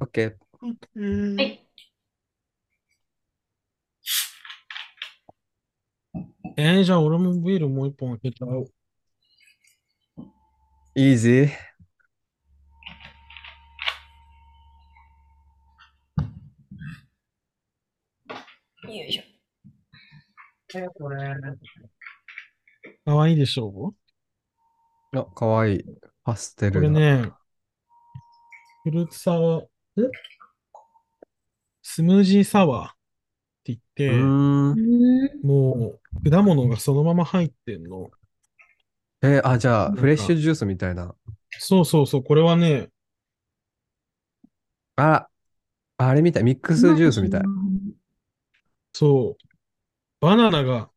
オッケー。はい。えー、じゃあ俺もビールもう一本開けちゃおう。イージー。よいしょ。かわいいでしょあ、かわいい。パステうこルな。れね、フルーツサワー、えスムージーサワーってう言って。もう果物がそのまま入ってんの。えーあ、じゃあ、フレッシュジュースみたいな。そうそうそう、これはね、あら、あれみたい。ミックスジュースみたい。そう、バナナが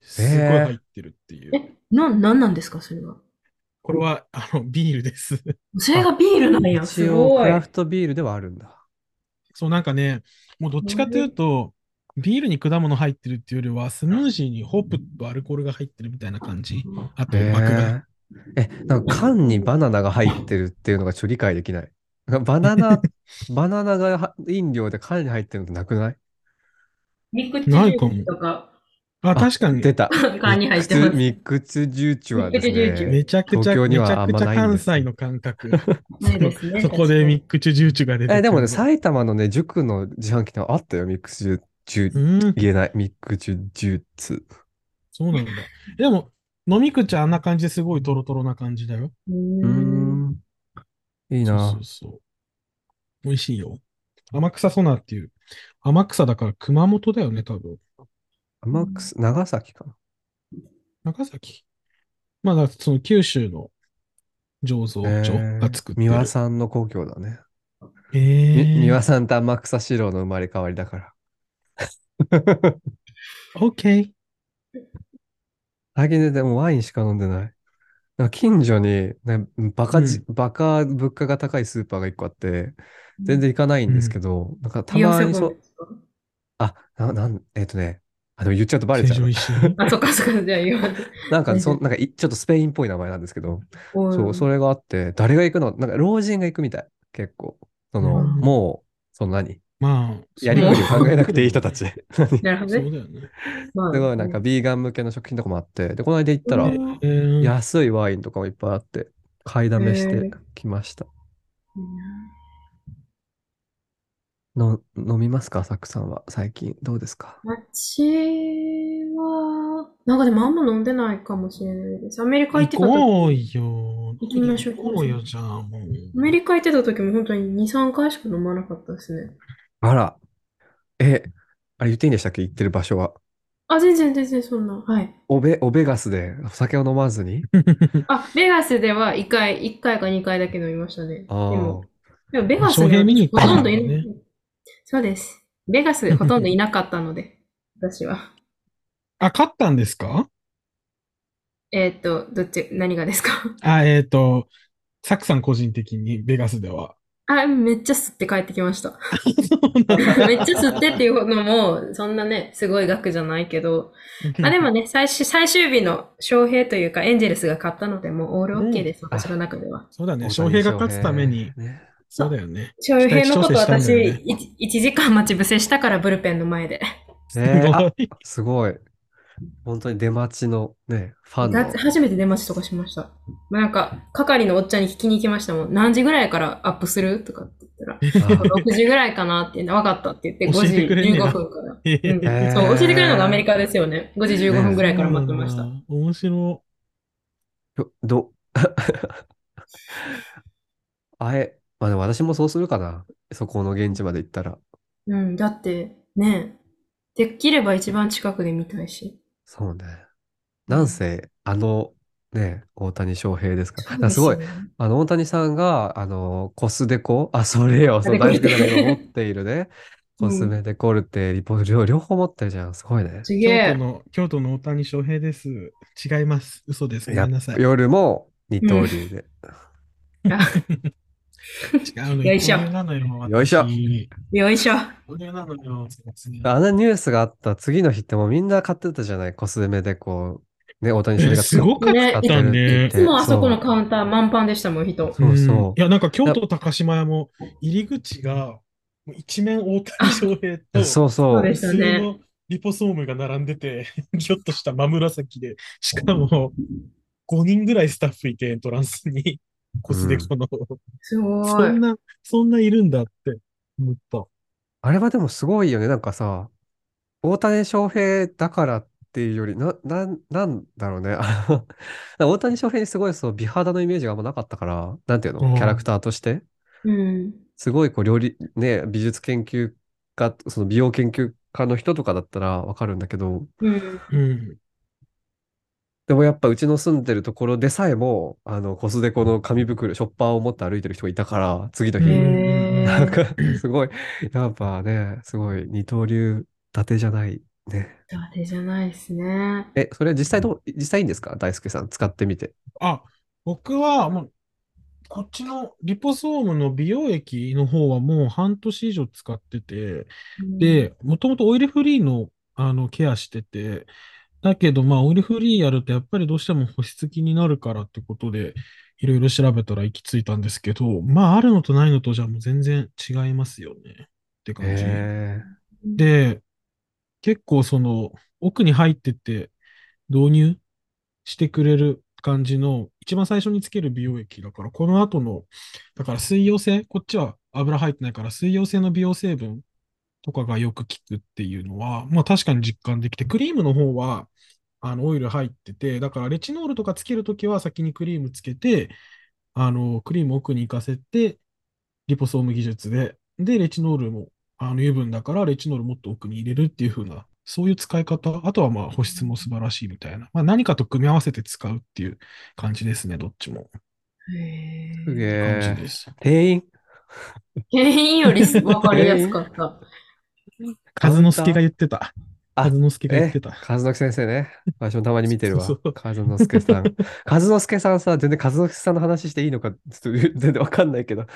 すごいえー入ってるっていう。え、な、なんなんですか、それは？これは、あの、ビールです。それがビールなんや。すごい。クラフトビールではあるんだ。そう、なんかね、もうどっちかというと、ビールに果物入ってるっていうよりは、スムージーにホップとアルコールが入ってるみたいな感じ。あと、え膜が。ー、え、なんか缶にバナナが入ってるっていうのがちょっと理解できない。バナナ、バナナがは飲料で缶に入ってるのってなくない？ミクチないかもとか、あ、確かに。出た。缶に入ってます。ミックスミックスジューチュはですミックスジューチュね、めちゃくちゃ、東京にはめちゃくちゃ関西の感覚。ないですね。そこでミックスジューチュが出てえ、でもね、の埼玉のね、塾の自販機ってあったよ、ミックスジューチュうん、言えない、ミックスジューツ。そうなんだ。でも、飲み口あんな感じですごいトロトロな感じだよ。うん。ん。いいそうなそうそう。美味しいよ。天草ソナーっていう。天草だから熊本だよね、多分。天草、長崎かな。長崎？まだその九州の醸造え所ーが作ってる。三輪さんの故郷だね。えみ三輪ー、さんと天草四郎の生まれ変わりだから。オッケー。最近ね、でもワインしか飲んでない。なんか近所に、ね、バカじ、バカ物価が高いスーパーが一個あって、全然行かないんですけど、なんかたまにそう、あ、な、なん、えっとね、あ、でも言っちゃうとバレちゃう成城。石井。あ、そっかそっか、じゃあ言わなんか、そ、なんかい、ちょっとスペインっぽい名前なんですけど、そう、それがあって、誰が行くの？なんか、老人が行くみたい。結構。その、うんもう、その何まあ、やりくりを考えなくていい人たち。すなるほどね。そうだよね。まあごいなんか、ビーガン向けの食品とかもあって、で、この間行ったら安いワインとかもいっぱいあって、買いだめしてきました。の、飲みますか？サクさんは、最近。どうですか？私は、なんかでもあんま飲んでないかもしれないです。アメリカ行って行た時、こうよ。行きましょう行こうよ、じゃあ、もう。アメリカ行ってた時も本当に2、3回しか飲まなかったですね。あら。え、あれ言っていいんでしたっけ？行ってる場所は。あ、全然全然そんな。はい。オベ、オベガスでお酒を飲まずに？あ、ベガスでは1回、1回か2回だけ飲みましたね。であもあ。、でもベガス翔平見に行ほったんだとんどいねそうです。ベガスほとんどいなかったので、私は。あ、勝ったんですか？えーっと、どっち、何がですか？あ、えっと、サクさん個人的にベガスでは。あ、めっちゃ吸って帰ってきました。めっちゃ吸ってっていうのも、そんなね、すごい額じゃないけど、あ、でもね、最終、最終日の翔平というか、エンジェルスが勝ったので、もうオールオッケーです、うん私の中では。そうだね。大翔谷平が勝つためにねそうだよね。翔平のこと私、だよね1時間待ち伏せしたから、ブルペンの前で。えあごい。すごい。本当に出待ちのね、ファンの。初めて出待ちとかしました。まあ、なんか、係のおっちゃんに聞きに行きましたもん。何時ぐらいからアップするとかって言ったら、6時ぐらいかなって言って、分かったって言って、5教え時てくれんねや15分から。うんそう、教えてくれるのがアメリカですよね。5時15分ぐらいから待ってました。そうなんだ面白よど、あえ、まあでも私もそうするかな。そこの現地まで行ったら。うん、だって、ね、できれば一番近くで見たいし。そうね。なんせ、あの、ね、大谷翔平ですか。そうら。すごい。あの、大谷さんが、あの、コスデコ？あ、それよ、そう、大好きなのが持っているね。うんコスメデコルテ、リポ、両両方持ってるじゃん。すごいね。げえ都。の、京都の大谷翔平です。違います。嘘です。ごやめんなさい。違夜も二刀流で。あうの。よいしょよ。よいしょ私よいしょ。あのニュースがあった次の日ってもうみんな買ってたじゃない、コスメデコ。ね、大谷翔平がえすごかった使ってるって言っていつもあそこのカウンター満帆でしたもん、人。そうそんいや、なんか京都高島屋も入り口が一面大谷翔平と、そうそうそうで。したね普通のリポソームが並んでて、ひょっとした真紫で、しかも5人ぐらいスタッフいて、エントランスに、コスデコの、すごい。そんな、そんないるんだって思った。あれはでもすごいよね。なんかさ、大谷翔平だからっていうより、な、なん、なんだろうね。大谷翔平にすごいそう美肌のイメージがあんまなかったから、なんていううんのキャラクターとして。うん。すごいこう料理、ね、美術研究家、その美容研究家の人とかだったらわかるんだけど、うん。うん。でもやっぱうちの住んでるところでさえも、あの、コスデコの紙袋、ショッパーを持って歩いてる人がいたから、次の日、へなんかー。すごい、やっぱね、すごい二刀流、伊達じゃない。ね。だてじゃないですね。え、それ実際どう、実際いいんですか？大輔さん、使ってみて。あ、僕はもう、こっちのリポソームの美容液の方はもう半年以上使ってて、で、もともとオイルフリーの、あのケアしてて、だけど、まあ、オイルフリーやるとやっぱりどうしても保湿気になるからってことで、いろいろ調べたら行き着いたんですけど、まあ、あるのとないのとじゃもう全然違いますよね。って感じ。へで、結構その奥に入ってって導入してくれる感じの一番最初につける美容液だから、この後の、だから水溶性、こっちは油入ってないから水溶性の美容成分とかがよく効くっていうのは、まあ確かに実感できて、クリームの方はあのオイル入ってて、だからレチノールとかつけるときは先にクリームつけて、あの、クリーム奥に行かせて、リポソーム技術で、で、レチノールもあの油分だからレチノールもっと奥に入れるっていう風な、そういう使い方、あとはまあ保湿も素晴らしいみたいな、まあ何かと組み合わせて使うっていう感じですね、どっちも。へすげー感じえです。店員原因よりわかりやすかった。和之助が言ってた。あ和之助が言っえてた。和之先生ね。私もたまに見てるわそうそう。和之助さん。和之助さんさ、全然和之助さんの話していいのか、ちょっと 全然わかんないけど。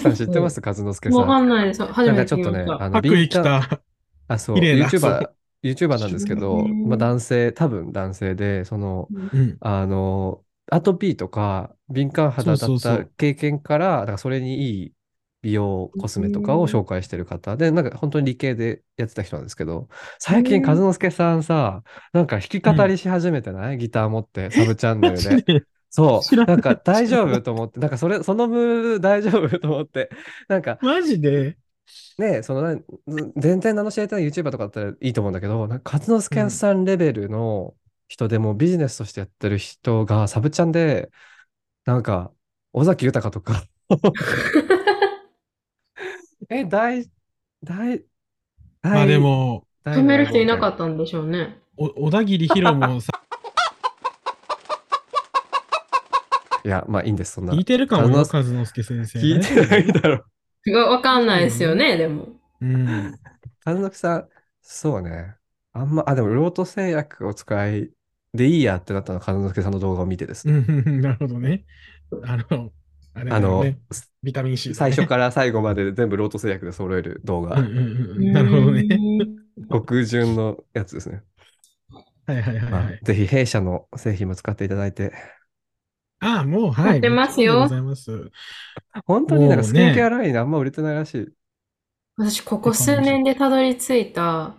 さん知ってます？和之助さわかん。んないです。初なんめかちょっとね。あの、白衣着リンカた。あ、そう、YouTuber そ、YouTuber なんですけど、まあ男性、多分男性で、その、うん。あの、アトピーとか敏感肌だった経験から、だからそれにいい美容コスメとかを紹介してる方で、なんか本当に理系でやってた人なんですけど、最近和之助さんさ、なんか弾き語りし始めてない、ギター持って、サブチャンネマルで。そう、なんか大丈夫と思って、なんかそれ、そのムード大丈夫と思って、なんかマジで？ね、そのな、全然名の知れてない YouTuber とかだったらいいと思うんだけど、なんか和之助さんレベルの人でもビジネスとしてやってる人がサブチャンで、なんか、尾崎豊とか、え、大、大、まあでも、大、止める人いなかっったんでしょうね。お小田切ヒロもさ、た。いや、まあいいんです、そんな。聞いてるかもよ、和之和之助先生。聞いてないだろ。わわかんないですよね、でも。うん。和之さん、そうね。あんま、あ、でも、ロート製薬を使いでいいやってなったのは和之助さんの動画を見てですうね。んなるほどね。あの、あれだあの。ビタミン C だね。最初から最後まで全部ロート製薬で揃える動画。うんうんうん。なるほどね。極潤のやつですね。はいはいはいまあはい。ぜひ弊社の製品も使っていただいて。ああ、もう、はい。やってますよございます。本当になんかスキンケアラインあんま売れてないらしい。私、ここ数年でたどり着いた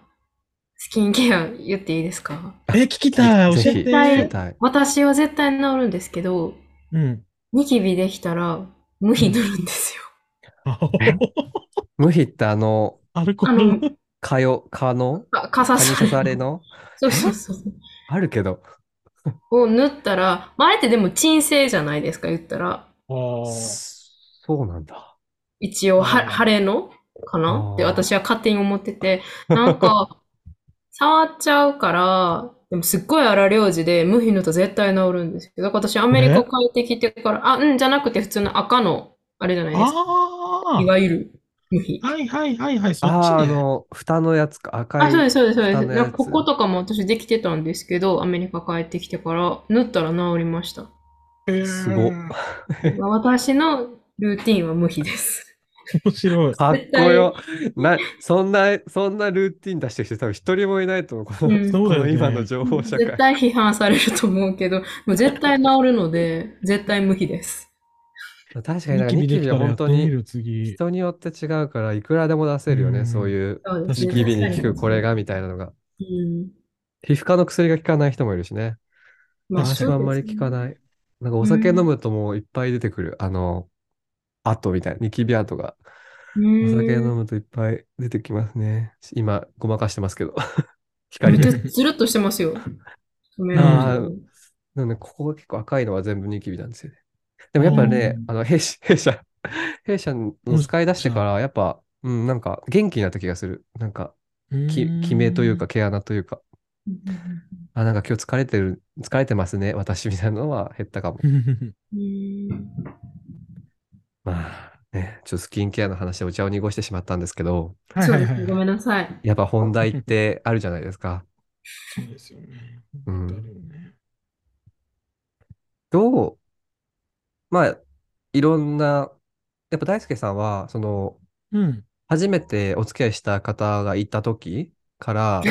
スキンケア言っていいですか？え、聞きたい。教えて。聞きたい。私は絶対治るんですけど、うん。ニキビできたら無比塗るんですよ。無比ってあの、アルコあールの。、蚊よ、蚊の？かかさ蚊に刺されの？そうそうそう。あるけど。を塗ったら、まあ、あれってでも鎮静じゃないですか、言ったら。あーそうなんだ。一応、は、うん晴れの？かな？あーって私は勝手に思ってて、なんか、触っちゃうから、でもすっごい荒療治で無比塗ると絶対治るんですけど、私アメリカ帰ってきてから、あ、うん、じゃなくて普通の赤の、あれじゃないですか。あいわゆる無比。あ。はいはいはいはい。そっああ、あちね。の、蓋のやつか、赤い。あ、そうです、そうです、そうです。かこことかも私できてたんですけど、アメリカ帰ってきてから塗ったら治りました。すご 私のルーティンは無比です。面白い。かっこよ。な、そんな、そんなルーティン出してる人多分一人もいないと思う。この、うんそうだよねこの今の情報社会絶。対批判されると思うけど、もう絶対治るので、絶対無比です。確かにニキビは本当にみる、次。人によって違うから、いくらでも出せるよね。うんそういう、ニキビに効くこれがみたいなのが。うん。皮膚科の薬が効かない人もいるしね。ま私はあんまり効かない。なんかお酒飲むともういっぱい出てくる。あの、跡みたいな、ニキビ跡が。おお酒飲むといっぱい出てきますね。今、ごまかしてますけど。光で。ず ずるっとしてますよ。あーなので、ここが結構赤いのは全部ニキビなんですよね。でもやっぱねう、んあの、弊社、弊社、弊社の使い出してから、やっぱ、うん、なんか元気になった気がする。なんか、き、決めというか、毛穴というか、あ、なんか今日疲れてる、疲れてますね、私みたいなのは減ったかも。まあ、ね、ちょっとスキンケアの話でお茶を濁してしまったんですけど、そうはいはいはい。ですねごめんなさい。やっぱ本題ってあるじゃないですか。そうですよね。うんどう、まあ、いろんな、やっぱ大輔さんは、その、うん。初めてお付き合いした方がいた時から、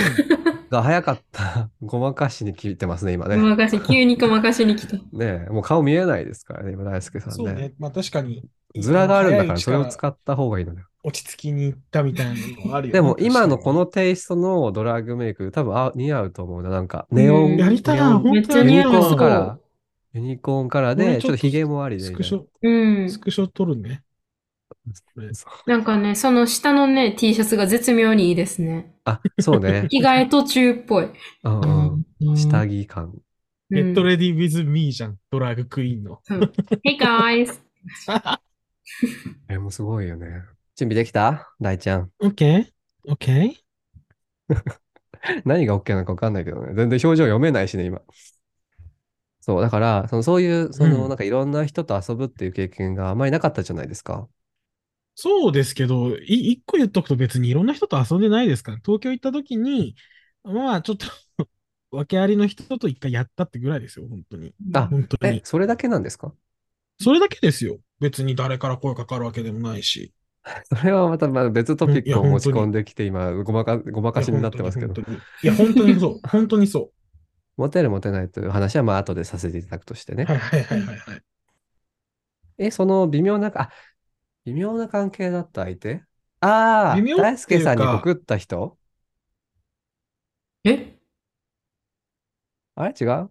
が早かった ごまかしに聞いてますね、今ごね。まかし、急にごまかしに来た。ねえ、もう顔見えないですからね、今大輔さんね。そうね。まあ確かに。ズラがあるんだから、それを使った方がいいのよ。落ち着きに行ったみたいなのもあるよね。でも、今のこの確テイストのドラッグメイク、多分あ似合うと思うな。なんか、ネオン、うんやりたいネオンめっちゃユニコ似合うーンカラー。ユニコーンカラーで、ちょっとヒゲもありで。スクショ、うん。スクショ撮るね。なんかね、その下のね、T シャツが絶妙にいいですね。あ、そうね。着替え途中っぽい。うんうん。下着感。ゲットうんレディ with me じゃん。ドラッグクイーンの。Hey guys! え、もうすごいよね。準備できた？大ちゃん。OK? OK? 何が OK なのか分かんないけどね。全然表情読めないしね、今。そう、だから、そのそういう、その、うんなんかいろんな人と遊ぶっていう経験があまりなかったじゃないですか。そうですけど、い一個言っとくと別にいろんな人と遊んでないですから、東京行った時に、まあちょっと 訳ありの人と一回やったってぐらいですよ、本当に。あえ本当に、。それだけなんですか？それだけですよ。別に誰から声かかるわけでもないし。それはまたまた別トピックを持ち込んできて、今、ごまか、ごまかしになってますけどい。や、本当にそう。本当にそモテるモテないという話は、まあ、後でさせていただくとしてねう。。はいはいはいはいはい。え、その微妙な、あ、微妙な関係だった相手？ああ、微妙っていうか大輔さんに告った人？え？あれ？違う？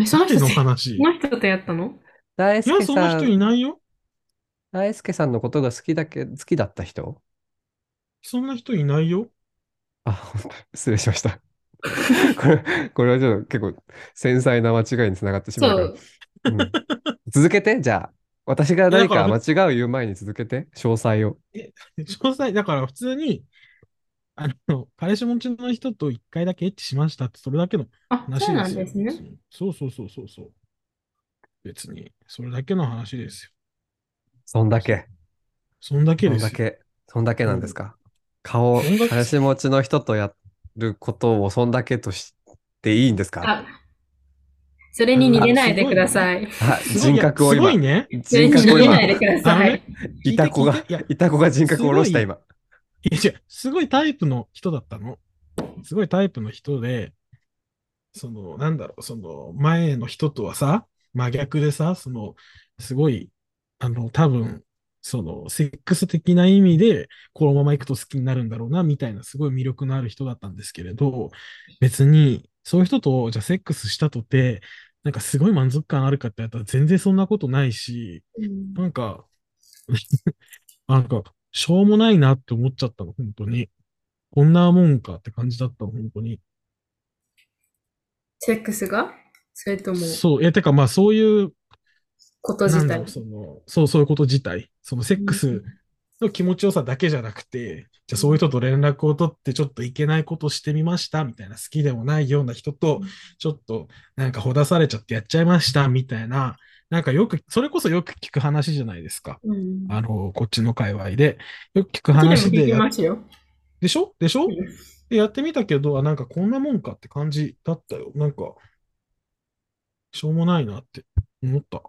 え、その人誰のって、話？その人とやったの？大いや、輔さそんな人いん、ないよ。大輔さんのことが好きだけ、好きだった人？そんな人いないよ。あ、本当失礼しました。これ、これはちょっと結構繊細な間違いにつながってしまうから。そう。うん続けて、じゃあ。私が何か間違いを言う前に続けて、詳細を。詳細、だから普通に、あの、彼氏持ちの人と一回だけエッチしましたって、それだけのあ、そう話ですよ。なんですね。そうそうそうそうそう。別に、それだけの話ですよ。そんだけ。そんだけですよ。そんだけ。そんだけなんですか？顔、彼氏持ちの人とやることをそんだけとしていいんですか？あ、それに逃げないでください。人格を今すごい、ね。それに逃人格を今、げないでくださいね。いた子が聞いた子が人格を下ろしたす今。いや、違う、すごいタイプの人だったの。すごいタイプの人で、その、なんだろう、その、前の人とはさ、真逆でさ、その、すごい、あの、多分、その、セックス的な意味で、このまま行くと好きになるんだろうな、みたいな、すごい魅力のある人だったんですけれど、別に、そういう人と、じゃあセックスしたとて、なんかすごい満足感あるかって言ったら全然そんなことないし、うんなんか、なんか、しょうもないなって思っちゃったの、本当に。こんなもんかって感じだったの、本当に。セックスが？それとも、そう、いや、てかまあそういう、こと自体。その、そう、そういうこと自体。そのセックスの気持ちよさだけじゃなくて、じゃあそういう人と連絡を取ってちょっといけないことしてみました、みたいな、好きでもないような人と、ちょっとなんかほだされちゃってやっちゃいました、みたいな、なんかよく、それこそよく聞く話じゃないですか。うん。あの、こっちの界隈で。よく聞く話でやで。でしょ？でしょ？うんでやってみたけど、あ、なんかこんなもんかって感じだったよ。なんか、しょうもないなって思った。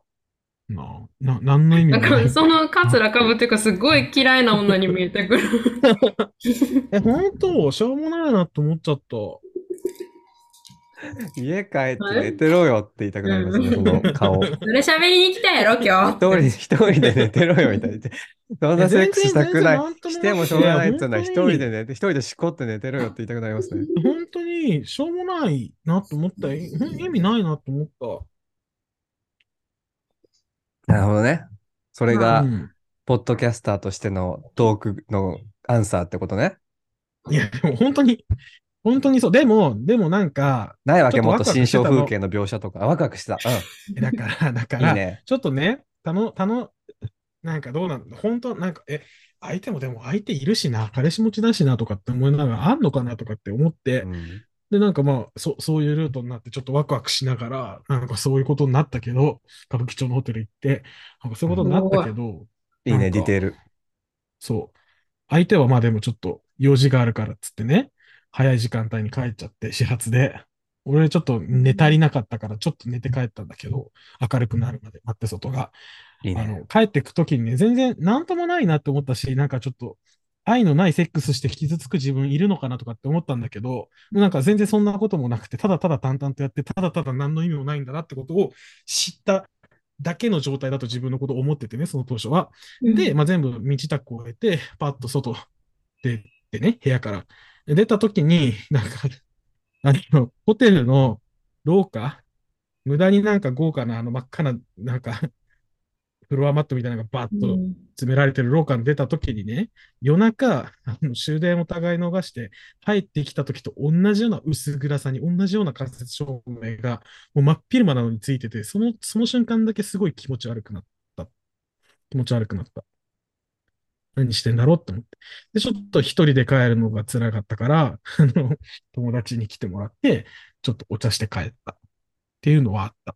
なあ。な、何の意味なんない。そのカツラかぶっていうか、すごい嫌いな女に見えてくる。え、本当？しょうもないなって思っちゃった。家帰って寝てろよって言いたくなりますね、うんその顔。それ喋りに来たやろ、今日。一人、一人で寝てろよみたいな。そんなセックスしたくない。してもしょうがないって言うのは一人で寝て、一人でしこって寝てろよって言いたくなりますね。本当にしょうもないなと思った。い意味ないなと思った。なるほどね。それがう、んポッドキャスターとしてのトークのアンサーってことね。いや、でも本当に、本当にそう。でも、でもなんか、ないわけ、もっと新象風景の描写とか。あワクワクした。だから、だかうん。いいら、ね。ちょっとね、たの、たの、なんかどうなんだ、本当なんか、え、相手もでも相手いるしな、彼氏持ちだしなとかって思いながら、あんのかなとかって思って、うんで、なんかまあ、そ、そういうルートになって、ちょっとワクワクしながら、なんかそういうことになったけど、歌舞伎町のホテル行って、なんかそういうことになったけど、いいね、ディテール。そう。相手はまあでもちょっと用事があるからっつってね、早い時間帯に帰っちゃって、始発で。俺ちょっと寝足りなかったから、ちょっと寝て帰ったんだけど、明るくなるまで待って外が。いいね。あの、帰ってくときにね、全然なんともないなって思ったし、なんかちょっと、愛のないセックスして傷つく自分いるのかなとかって思ったんだけど、なんか全然そんなこともなくて、ただただ淡々とやって、ただただ何の意味もないんだなってことを知っただけの状態だと自分のことを思っててね、その当初は。で、まあ、全部身支度を終えて、パッと外出てね、部屋から。で出た時に、なんか、あの、ホテルの廊下、無駄になんか豪華なあの真っ赤な、なんか、フロアマットみたいなのがバッとうん詰められてる廊下に出た時にね、夜中、あの終電を互い逃して帰ってきた時と同じような薄暗さに、同じような間接照明が、もう真っ昼間なのについてて、その、その瞬間だけすごい気持ち悪くなった。気持ち悪くなった。何してんだろうって思って。で、ちょっと一人で帰るのが辛かったから、あの、友達に来てもらって、ちょっとお茶して帰った。っていうのはあった。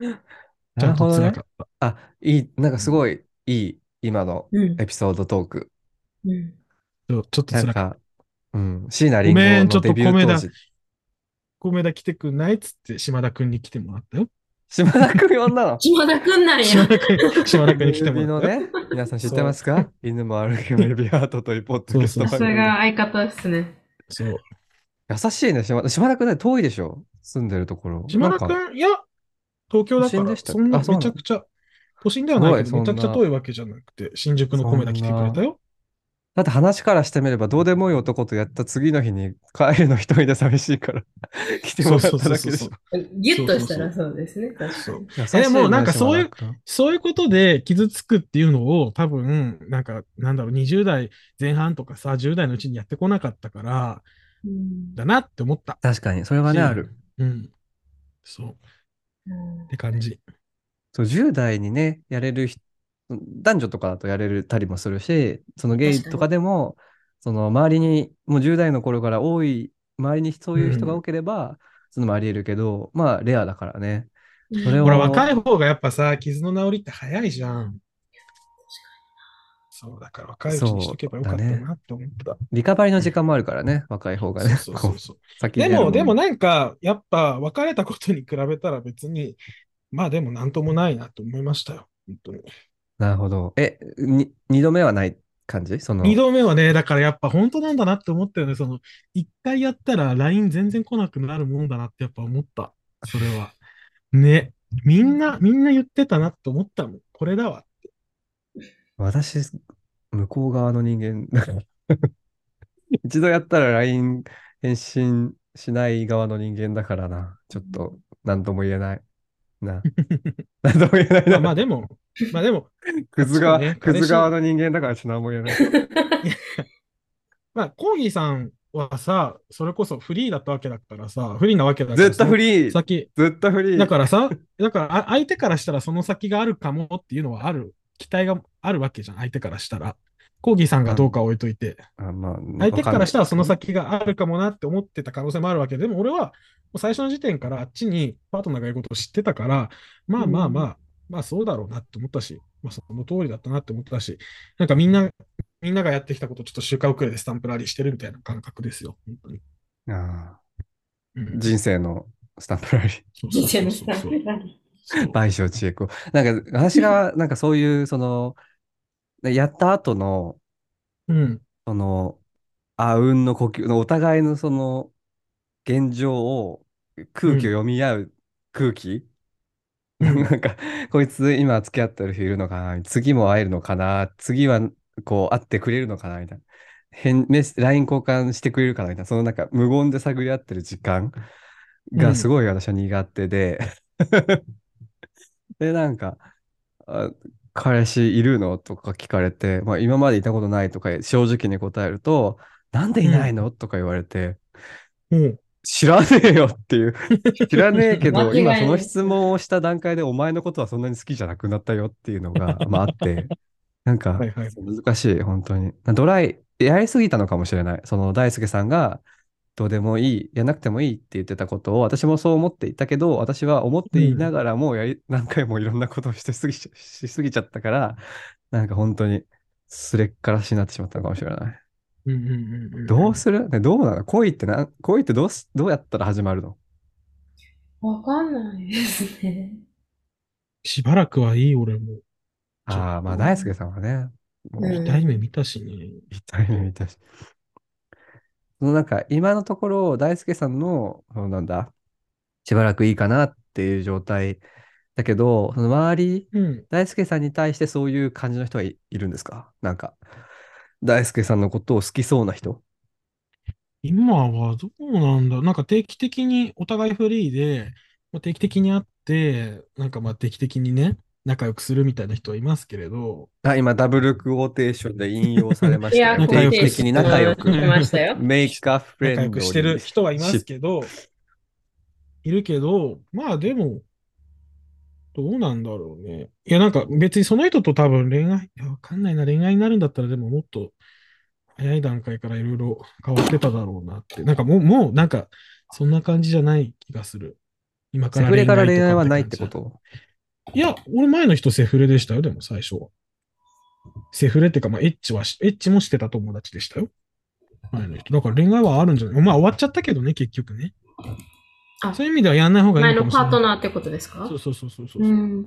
ちなゃんとるほどね。辛かった。あ、いい、なんかすごいいい、今のうんエピソードトーク。うんちょちょっとなん辛かった。か、うん、椎名林ごめんちょっと檎のデビュー当時。米田来てくんないっつって島田くんに来てもらったよ。島田くん呼んだの？島田くんなん島や。田くん、島田くんに来てもらったよ。ね、皆さん知ってますか？犬も歩くメビアートというポッドキャストさすが相方ですね。そう。優しいね、島田。島田くんね、遠いでしょ？住んでるところ。島田なんかくん、いや、東京だから、そんなめちゃくちゃ、都心ではないけど、めちゃくちゃ遠いわけじゃなくて、新宿の米田来てくれたよ。だって話からしてみれば、どうでもいい男とやった次の日に帰るの一人で寂しいから 来てもらっただけでしょ。ギュッとしたらそうですね。確かに。でもなんかそういうそういうことで傷つくっていうのを多分、なんか、なんだろう、20代前半とかさ、10代のうちにやってこなかったから、うんだなって思った。確かに、それはね、うんある。うん。そう。って感じ。そう、10代にね、やれる人、男女とかだとやれたりもするし、そのゲイとかでも、その周りに、もう10代の頃から多い、周りにそういう人が多ければ、そのもあり得るけど、まあ、レアだからね。それをほら、若い方がやっぱさ、傷の治りって早いじゃん。そう、だから若いうちにしとけばよかったなって思った。リカバリーの時間もあるからね、若い方がね。そうそうそうそう。でも、でもなんか、やっぱ別れたことに比べたら別に、まあでもなんともないなと思いましたよ。本当に。なるほど。え、に、二度目はない感じ？その、二度目はね、だからやっぱ本当なんだなって思ったよね。その、一回やったら LINE 全然来なくなるもんだなってやっぱ思った。それは。ね。みんな、みんな言ってたなって思ったもん。これだわ。私、向こう側の人間だから。一度やったら LINE 返信しない側の人間だからな。ちょっと、なんとも言えない。な。なんとも言えないな。まあまあでも、まあでも、クズ側、ねクズ側の人間だからちょっと何も言えない。まあ、コーギーさんはさ、それこそフリーだったわけだからさ、フリーなわけだからずっとフリリー。先、ずっとフリー。だからさ、だからあ相手からしたらその先があるかもっていうのはある、期待があるわけじゃん、相手からしたら。コーギーさんがどうかは置いといて、あまあ、相手からしたらその先があるかもなって思ってた可能性もあるわけで、でも俺は最初の時点からあっちにパートナーがいることを知ってたから、まあまあまあ、まあそうだろうなって思ったし、まあその通りだったなって思ったし、なんかみんな、みんながやってきたことをちょっと周回遅れでスタンプラリーしてるみたいな感覚ですよ、本当に。あうん。ー人生のスタンプラリー。人生のスタンプラリそう。倍賞千恵子。なんか、私が、なんかそういう、その、やった後の、うん。その、あうんの呼吸のお互いのその、現状を、空気を読み合う空気、うん。なんか、こいつ今付き合ってる人いるのかな？次も会えるのかな？次は、こう、会ってくれるのかな？みたいな。変、メス、LINE 交換してくれるかな？みたいな。そのなんか、無言で探り合ってる時間がすごい私は苦手で、で、なんか、あ彼氏いるの？とか聞かれて、まあ今までいたことないとか正直に答えると、なんでいないの？とか言われて、うん。知らねえよっていう。知らねえけど、今その質問をした段階でお前のことはそんなに好きじゃなくなったよっていうのが、まああって、なんかはいはい難しい、本当に。ドライ、やりすぎたのかもしれない。その大輔さんがどうでもいい、やらなくてもいいって言ってたことを私もそう思っていたけど、私は思っていながらもやり、何回もいろんなことをしてすぎちゃしすぎちゃったから、なんか本当にすれっからしになってしまったのかもしれない。うんうんうんうん。どうする？ねどうなの？恋ってな、恋ってどうす、どうやったら始まるの？わかんないですね。しばらくはいい、俺も。ああ、まあ大輔さんはね、痛い目見たしね。痛い目見たし。そのなんか今のところ大輔さんの、そのなんだ、しばらくいいかなっていう状態だけど、その周り、うん。大輔さんに対してそういう感じの人はい、いるんですか？なんか、大輔さんのことを好きそうな人。今はどうなんだなんか定期的にお互いフリーで、まあ、定期的に会って、なんかまあ定期的にね、仲良くするみたいな人はいますけれど、あ、今ダブルクオーテーションで引用されまいや、したよ。仲良く定期的に仲良くし。ましたよ。メイクアフレンド仲良くしてる人はいますけど、いるけど、まあでも、どうなんだろうね。いや、なんか別にその人と多分恋愛、いや、わかんないな、恋愛になるんだったらでももっと早い段階からいろいろ変わってただろうなって。なんかもう、もうなんかそんな感じじゃない気がする。今からセフレから恋愛はないってこと？いや、俺前の人セフレでしたよ、でも最初は。セフレっていうか、まあエッチはし、エッチもしてた友達でしたよ。前の人。だから恋愛はあるんじゃない？まあ終わっちゃったけどね、結局ね。あそういう意味ではやんない方がいい前のパのかもしれない。ートナーってことですか？そうそうそうそうそう。うん。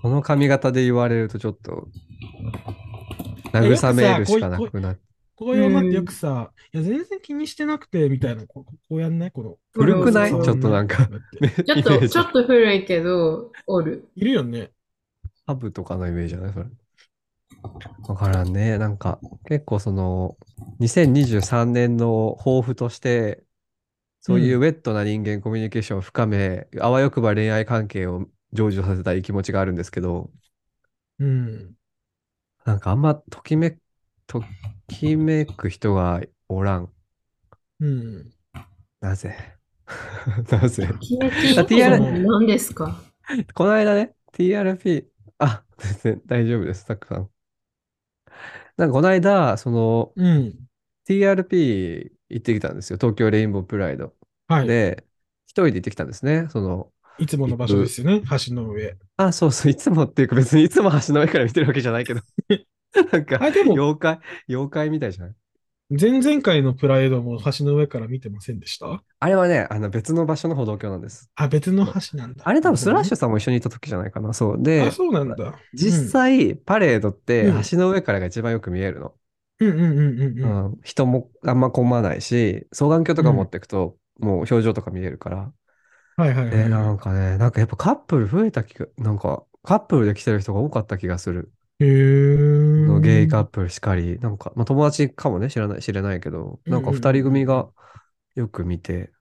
その髪型で言われるとちょっと、慰めるしかなくなって。こういう女ってよくさ、いや、全然気にしてなくて、みたいな、こうこうやんない？この。古くない？ちょっとなんか、ちょっと、ちょっと古いけど、おる。いるよね。ハブとかのイメージじゃない？それ。わからんね。なんか、結構その、2023年の抱負として、そういうウェットな人間コミュニケーションを深め、あわよくば恋愛関係を成就させたい気持ちがあるんですけど、うん。なんかあんまときめ、ときめく人がおらん。うん。なぜ？なぜ？決めきあ TR 何ですか？この間ね、TRP、あ、全然大丈夫です、たくさん。なんかこの間、その、うん。TRP 行ってきたんですよ。東京レインボープライド。はい。で、一人で行ってきたんですね。その、いつもの場所ですよね、橋の上。あ、そうそう、いつもっていうか別にいつも橋の上から見てるわけじゃないけど。なんか、あ、でも、妖怪、妖怪みたいじゃない？前々回のプライドも橋の上から見てませんでした？あれはね、あの別の場所の歩道橋なんです。あ、別の橋なんだ。あれ多分スラッシュュさんも一緒にいた時じゃないかな。そう。であ、、そうなんだ。実際、パレードってうん橋の上からが一番よく見えるの。うんうんうんうんうん。うん、人もあんま混まないし、双眼鏡とか持っていくと、もう表情とか見えるから。はいはいはいで、なはんかね、なんかやっぱカップル増えた気が、なんかカップルで来てる人が多かった気がする。い。へーのゲイカップルしかり、なんか、まあ友達かもね、知らない、知れないけど、なんか二人組がよく見て、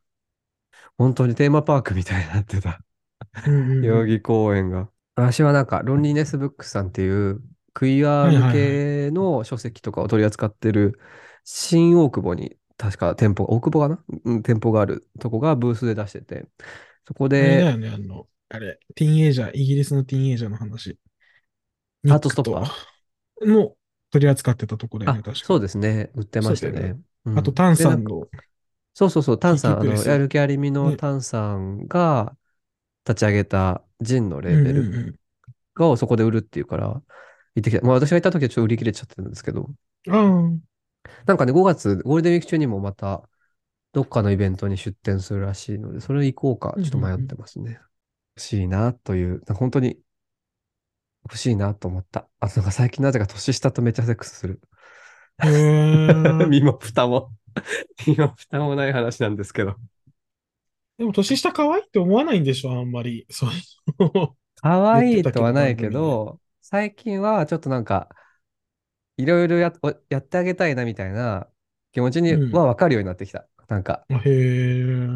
本当にテーマパークみたいになってた。代々木公園が。私はなんか、ロンリネスブックスさんっていう、クイア向けの書籍とかを取り扱ってる、新大久保に、確か店舗、大久保かな？うん、店舗があるとこがブースで出してて、そこあれだで、よね、あの、あれ、ティーンエイジャー、イギリスのティーンエイジャーの話。ハートストッパー？も取り扱ってたとこだよあね、確か。そうですね、売ってましたそうだよね。うん。あと、タンさんの、そうそうそう、タンさん、あの、やる気ありみのね。タンさんが立ち上げたジンのレーベうんうんルがそこで売るっていうから、行ってきた。まあ私が行った時はちょっと売り切れちゃってるんですけど、うん。なんかね、5月、ゴールデンウィーク中にもまた、どっかのイベントに出店するらしいので、それ行こうか、ちょっと迷ってますね。しいなという、本当に欲しいなと思った。あとなんか最近なぜか年下とめっちゃセックスする。身も蓋も、身も蓋もない話なんですけど。でも年下可愛いって思わないんでしょ、あんまり。そう。可愛いとはないけど、最近はちょっとなんか、いろいろやおやってあげたいなみたいな気持ちにうんは分かるようになってきた。なんか、へえ。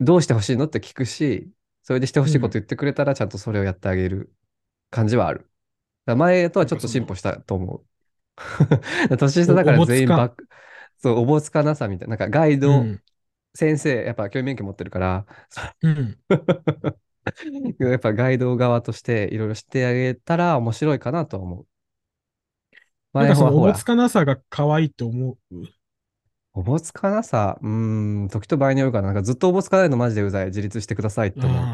どうしてほしいの？って聞くし、それでしてほしいこと言ってくれたらちゃんとそれをやってあげる感じはある。前とはちょっと進歩したと思う。年下だから全員おおぼつかバック、そう、おぼつかなさみたいな、なんかガイうド、ん。先生、やっぱ教員免許持ってるから、うん。やっぱガイド側としていろいろ知ってあげたら面白いかなとは思う。なんかそのおぼ前はほらつかなさが可愛いって思う？おぼつかなさ、うーん、時と場合によるから、なんかずっとおぼつかないのマジでうざい。自立してくださいって思う。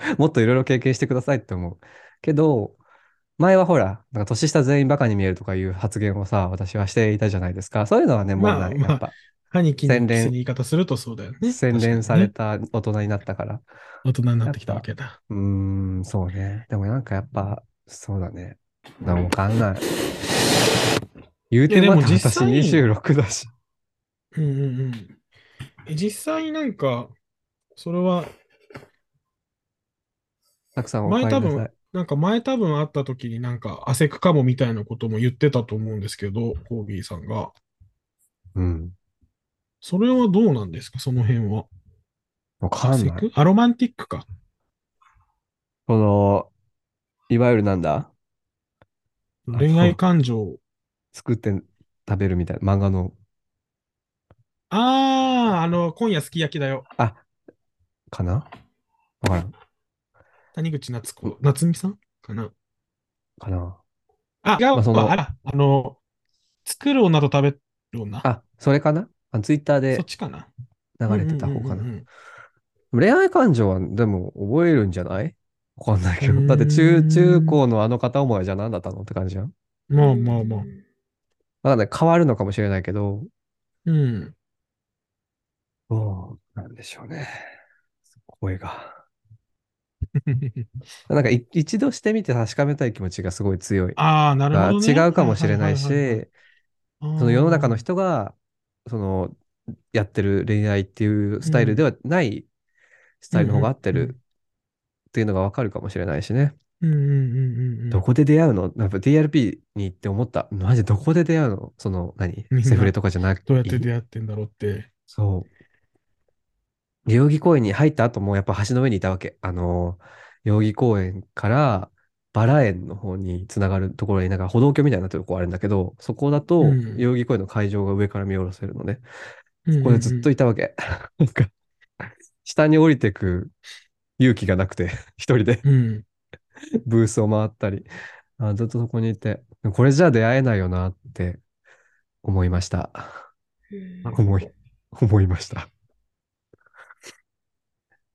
あ もっといろいろ経験してくださいって思う。けど、前はほら、なんか年下全員バカに見えるとかいう発言をさ、私はしていたじゃないですか。そういうのはね、もうない。まあやっぱ、言い方するとそうだよね。洗練された大人になったから。大人になってきたわけだ。うーん、そうね。でもなんかやっぱ、そうだね。なんもわかんない。言うても私実際26だし。うんうんうん。え実際なんか、それは、たくさん前多なさい分。、なんか前多分会った時になんか、アセクかもみたいなことも言ってたと思うんですけど、コービーさんが。うん。それはどうなんですか、その辺は。わかんない。クアロマンティックか。この、いわゆるなんだ？あ恋愛感情。作って食べるみたいな漫画の、ああ、あの、今夜すき焼きだよ。あ、かな？わからん。谷口夏子、夏美さんかな？かなあ、違うまあそのわあら、あの、作る女と食べる女？あ、それかな？あツイッターそでっちかな。流れてた方かな恋愛感情はでも覚えるんじゃない？わかんないけど。だって中、中高のあの片思いはじゃあ何だったの？って感じじゃん？まあまあまあ。わかんない。変わるのかもしれないけど、うん。どうなんでしょうね。声が。なんかい一度してみて確かめたい気持ちがすごい強い。ああ、なるほどね。違うかもしれないし、その世の中のあ人が、その、やってる恋愛っていうスタイルではないスタイルの方が合ってるっていうのがわかるかもしれないしね。ーうんうんうんうんうん。どこで出会うの？やっぱ DRP に行って思った。マジでどこで出会うの？その、何？セフレとかじゃなくどうやって出会ってんだろうって。そう。代々木公園に入った後もやっぱ橋の上にいたわけ。あの、代々木公園からバラ園の方につながるところになんか歩道橋みたいになとこあるんだけど、そこだとうん代々木公園の会場が上から見下ろせるのね。こここでずっといたわけ。なんか、下に降りてく勇気がなくて、一人でうん。ブースを回ったり、あずっとそこにいて、これじゃ出会えないよなって思いました。思い、思いました。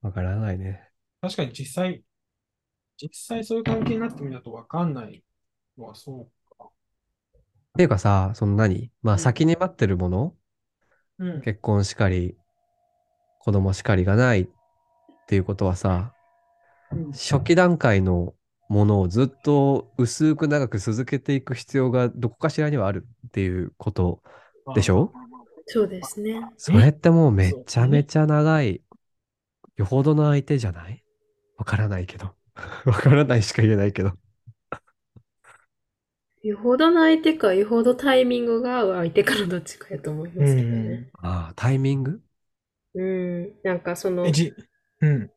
わからないね。確かに実際、実際そういう関係になってみると分かんないのはそうか。っていうかさ、その何？まあうん先に待ってるもの、うん。結婚しかり、子供しかりがないっていうことはさ、うん初期段階のものをずっと薄く長く続けていく必要がどこかしらにはあるっていうことでしょ？そうですね。それってもうめちゃめちゃ長い、よほどの相手じゃない？わからないけど。わからないしか言えないけど。よほどの相手か、よほどタイミングが合う相手かのどっちかやと思いますけどね。ああ、タイミング？うん。なんかそのうん。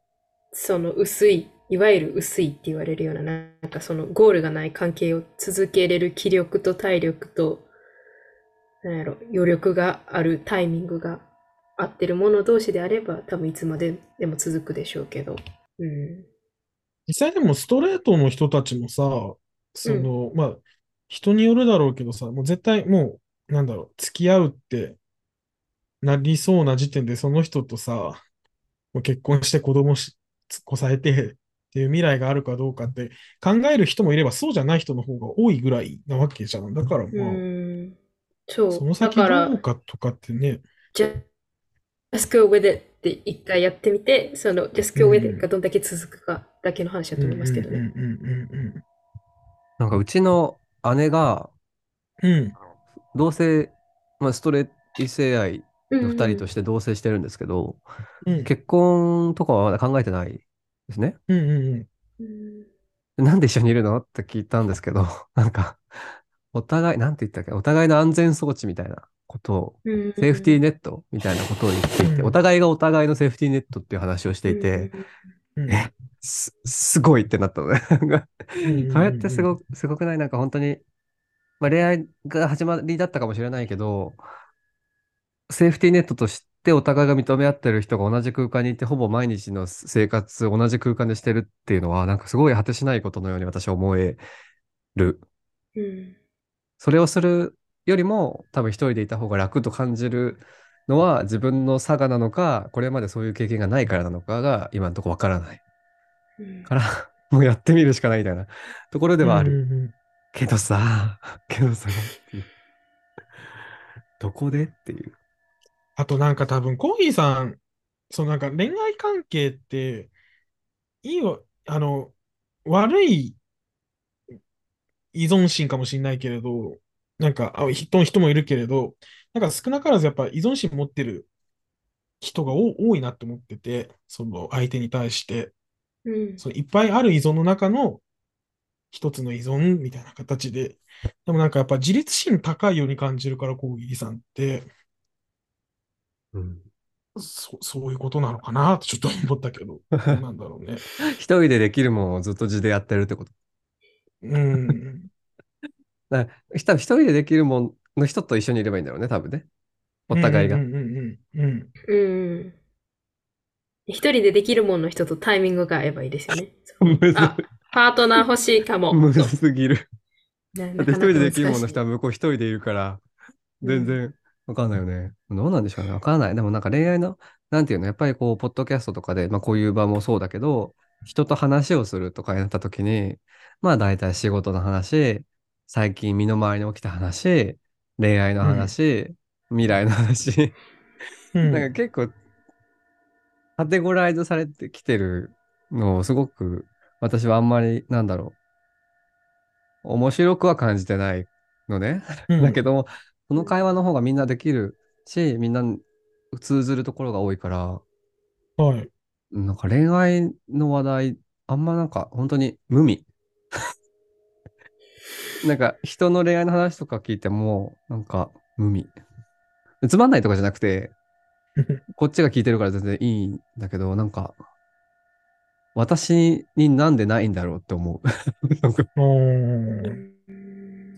その薄い、いわゆる薄いって言われるような、なんかそのゴールがない関係を続けれる気力と体力と、なんやろ、余力があるタイミングが合ってる者同士であれば、多分いつまででも続くでしょうけど。うん。実際でもストレートの人たちもさ、その、まあ、人によるだろうけどさ、もう絶対もう、なんだろう、付き合うってなりそうな時点でその人とさ、もう結婚して子供し、こさえてっていう未来があるかどうかって考える人もいればそうじゃない人の方が多いぐらいなわけじゃん。だからうまあ、ん。そう。だその先からどう、かとかってね、just go with it って一回やってみて、その just go with it がどんだけ続くかだけの話だと思いますけどね。うんうんなんかうちの姉がうんうん。同性、まあ、ストレ異性愛うんの二人として同棲してるんですけど、うん結婚とかはまだ考えてないですね。うんうんうん。うんなんで一緒にいるのって聞いたんですけど、なんか、お互い、なんて言ったっけ、お互いの安全装置みたいなことを、うんセーフティーネットみたいなことを言っていて、うん。お互いがお互いのセーフティーネットっていう話をしていて、うんえす、すごいってなったのね。なん。かうんそれってすごく、すごくない？なんか本当に、まあ、恋愛が始まりだったかもしれないけど、セーフティーネットとしてお互いが認め合ってる人が同じ空間にいて、ほぼ毎日の生活を同じ空間でしてるっていうのは、なんかすごい果てしないことのように私は思える。うん。それをするよりも、多分一人でいた方が楽と感じるのは自分の差がなのか、これまでそういう経験がないからなのかが今のところわからない。うんから、もうやってみるしかないみたいなところではある。うんうんうんけどさ、けどさ、どこでっていう。あとなんか多分、コーヒーさん、そのなんか恋愛関係って、いいわ、あの、悪い依存心かもしれないけれど、なんか、あ人、人もいるけれど、なんか少なからずやっぱ依存心持ってる人が多多いなって思ってて、その相手に対して、うんそのいっぱいある依存の中の一つの依存みたいな形で、でもなんかやっぱ自立心高いように感じるから、コーギーさんって、うん、そ、そういうことなのかなってちょっと思ったけど、どうなんだろうね。一人でできるものをずっと地でやってるってこと。うん。だから多分一人でできるものの人と一緒にいればいいんだろうね、多分ね。お互いが。うんうんうんうん。うん一人でできるもんの人とタイミングが合えばいいですよね。パートナー欲しいかも。むずすぎる。なだって一人でできるものの人は。は向こう一人でいるから、うん全然わかんないよね。どうなんでしょうね。わかんない。でもなんか恋愛の、なんていうの、やっぱりこう、ポッドキャストとかで、まあこういう場もそうだけど、人と話をするとかになった時に、まあ大体仕事の話、最近身の回りに起きた話、恋愛の話、未来の話、うん なんか結構、カテゴライズされてきてるのをすごく、私はあんまり、なんだろう、面白くは感じてないのね。うん だけど、その会話の方がみんなできるし、みんな通ずるところが多いから、はい。なんか恋愛の話題、あんまなんか本当に無味。なんか人の恋愛の話とか聞いても、なんか無味。つまんないとかじゃなくて、こっちが聞いてるから全然いいんだけど、なんか、私になんでないんだろうって思う。なんか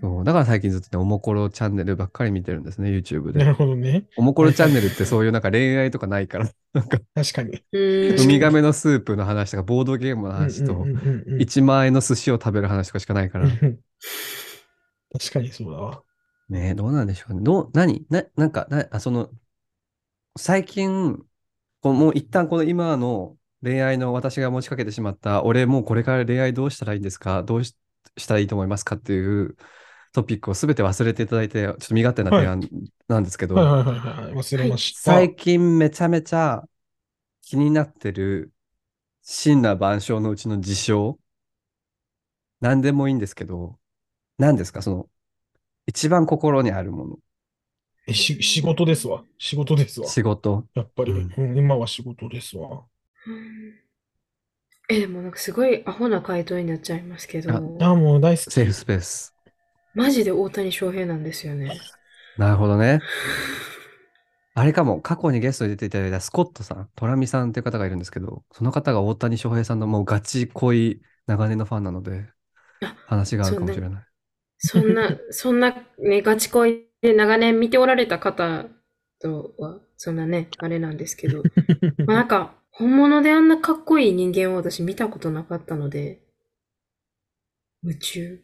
そうだから最近ずっとね、おもころチャンネルばっかり見てるんですね、YouTube なで。るほどね。おもころチャンネルってそういうなんか恋愛とかないから、なんか確かに。うんウミガメのスープの話とか、ボードゲームの話とうん、うんうんうん1万円の寿司を食べる話とかしかないから。うん確かにそうだわ。ねえどうなんでしょうね。どう、何？な、なんか、な、あ、その、最近、こうもう一旦この今の恋愛の私が持ちかけてしまった、俺もうこれから恋愛どうしたらいいんですか？どうししたらいいと思いますか？っていうトピックをすべて忘れていただいて、ちょっと身勝手な提案なんですけど、はいはいはいはい。忘れました。最近めちゃめちゃ気になってる神羅万象のうちの事象、何でもいいんですけど、何ですか？その、一番心にあるもの。えし仕事ですわ。仕事ですわ。仕事。やっぱり、うんうん今は仕事ですわ。うんえ、でもなんかすごいアホな回答になっちゃいますけど、あ、もう大好き。セーフスペース。マジで大谷翔平なんですよね。なるほどね。あれかも、過去にゲストに出ていただいたスコットさん、トラミさんっていう方がいるんですけど、その方が大谷翔平さんのもうガチ恋長年のファンなのであ、話があるかもしれない。そんな、そんなね、ガチ恋で長年見ておられた方とは、そんなね、あれなんですけど、まあなんか、本物であんなかっこいい人間を私見たことなかったので、夢中。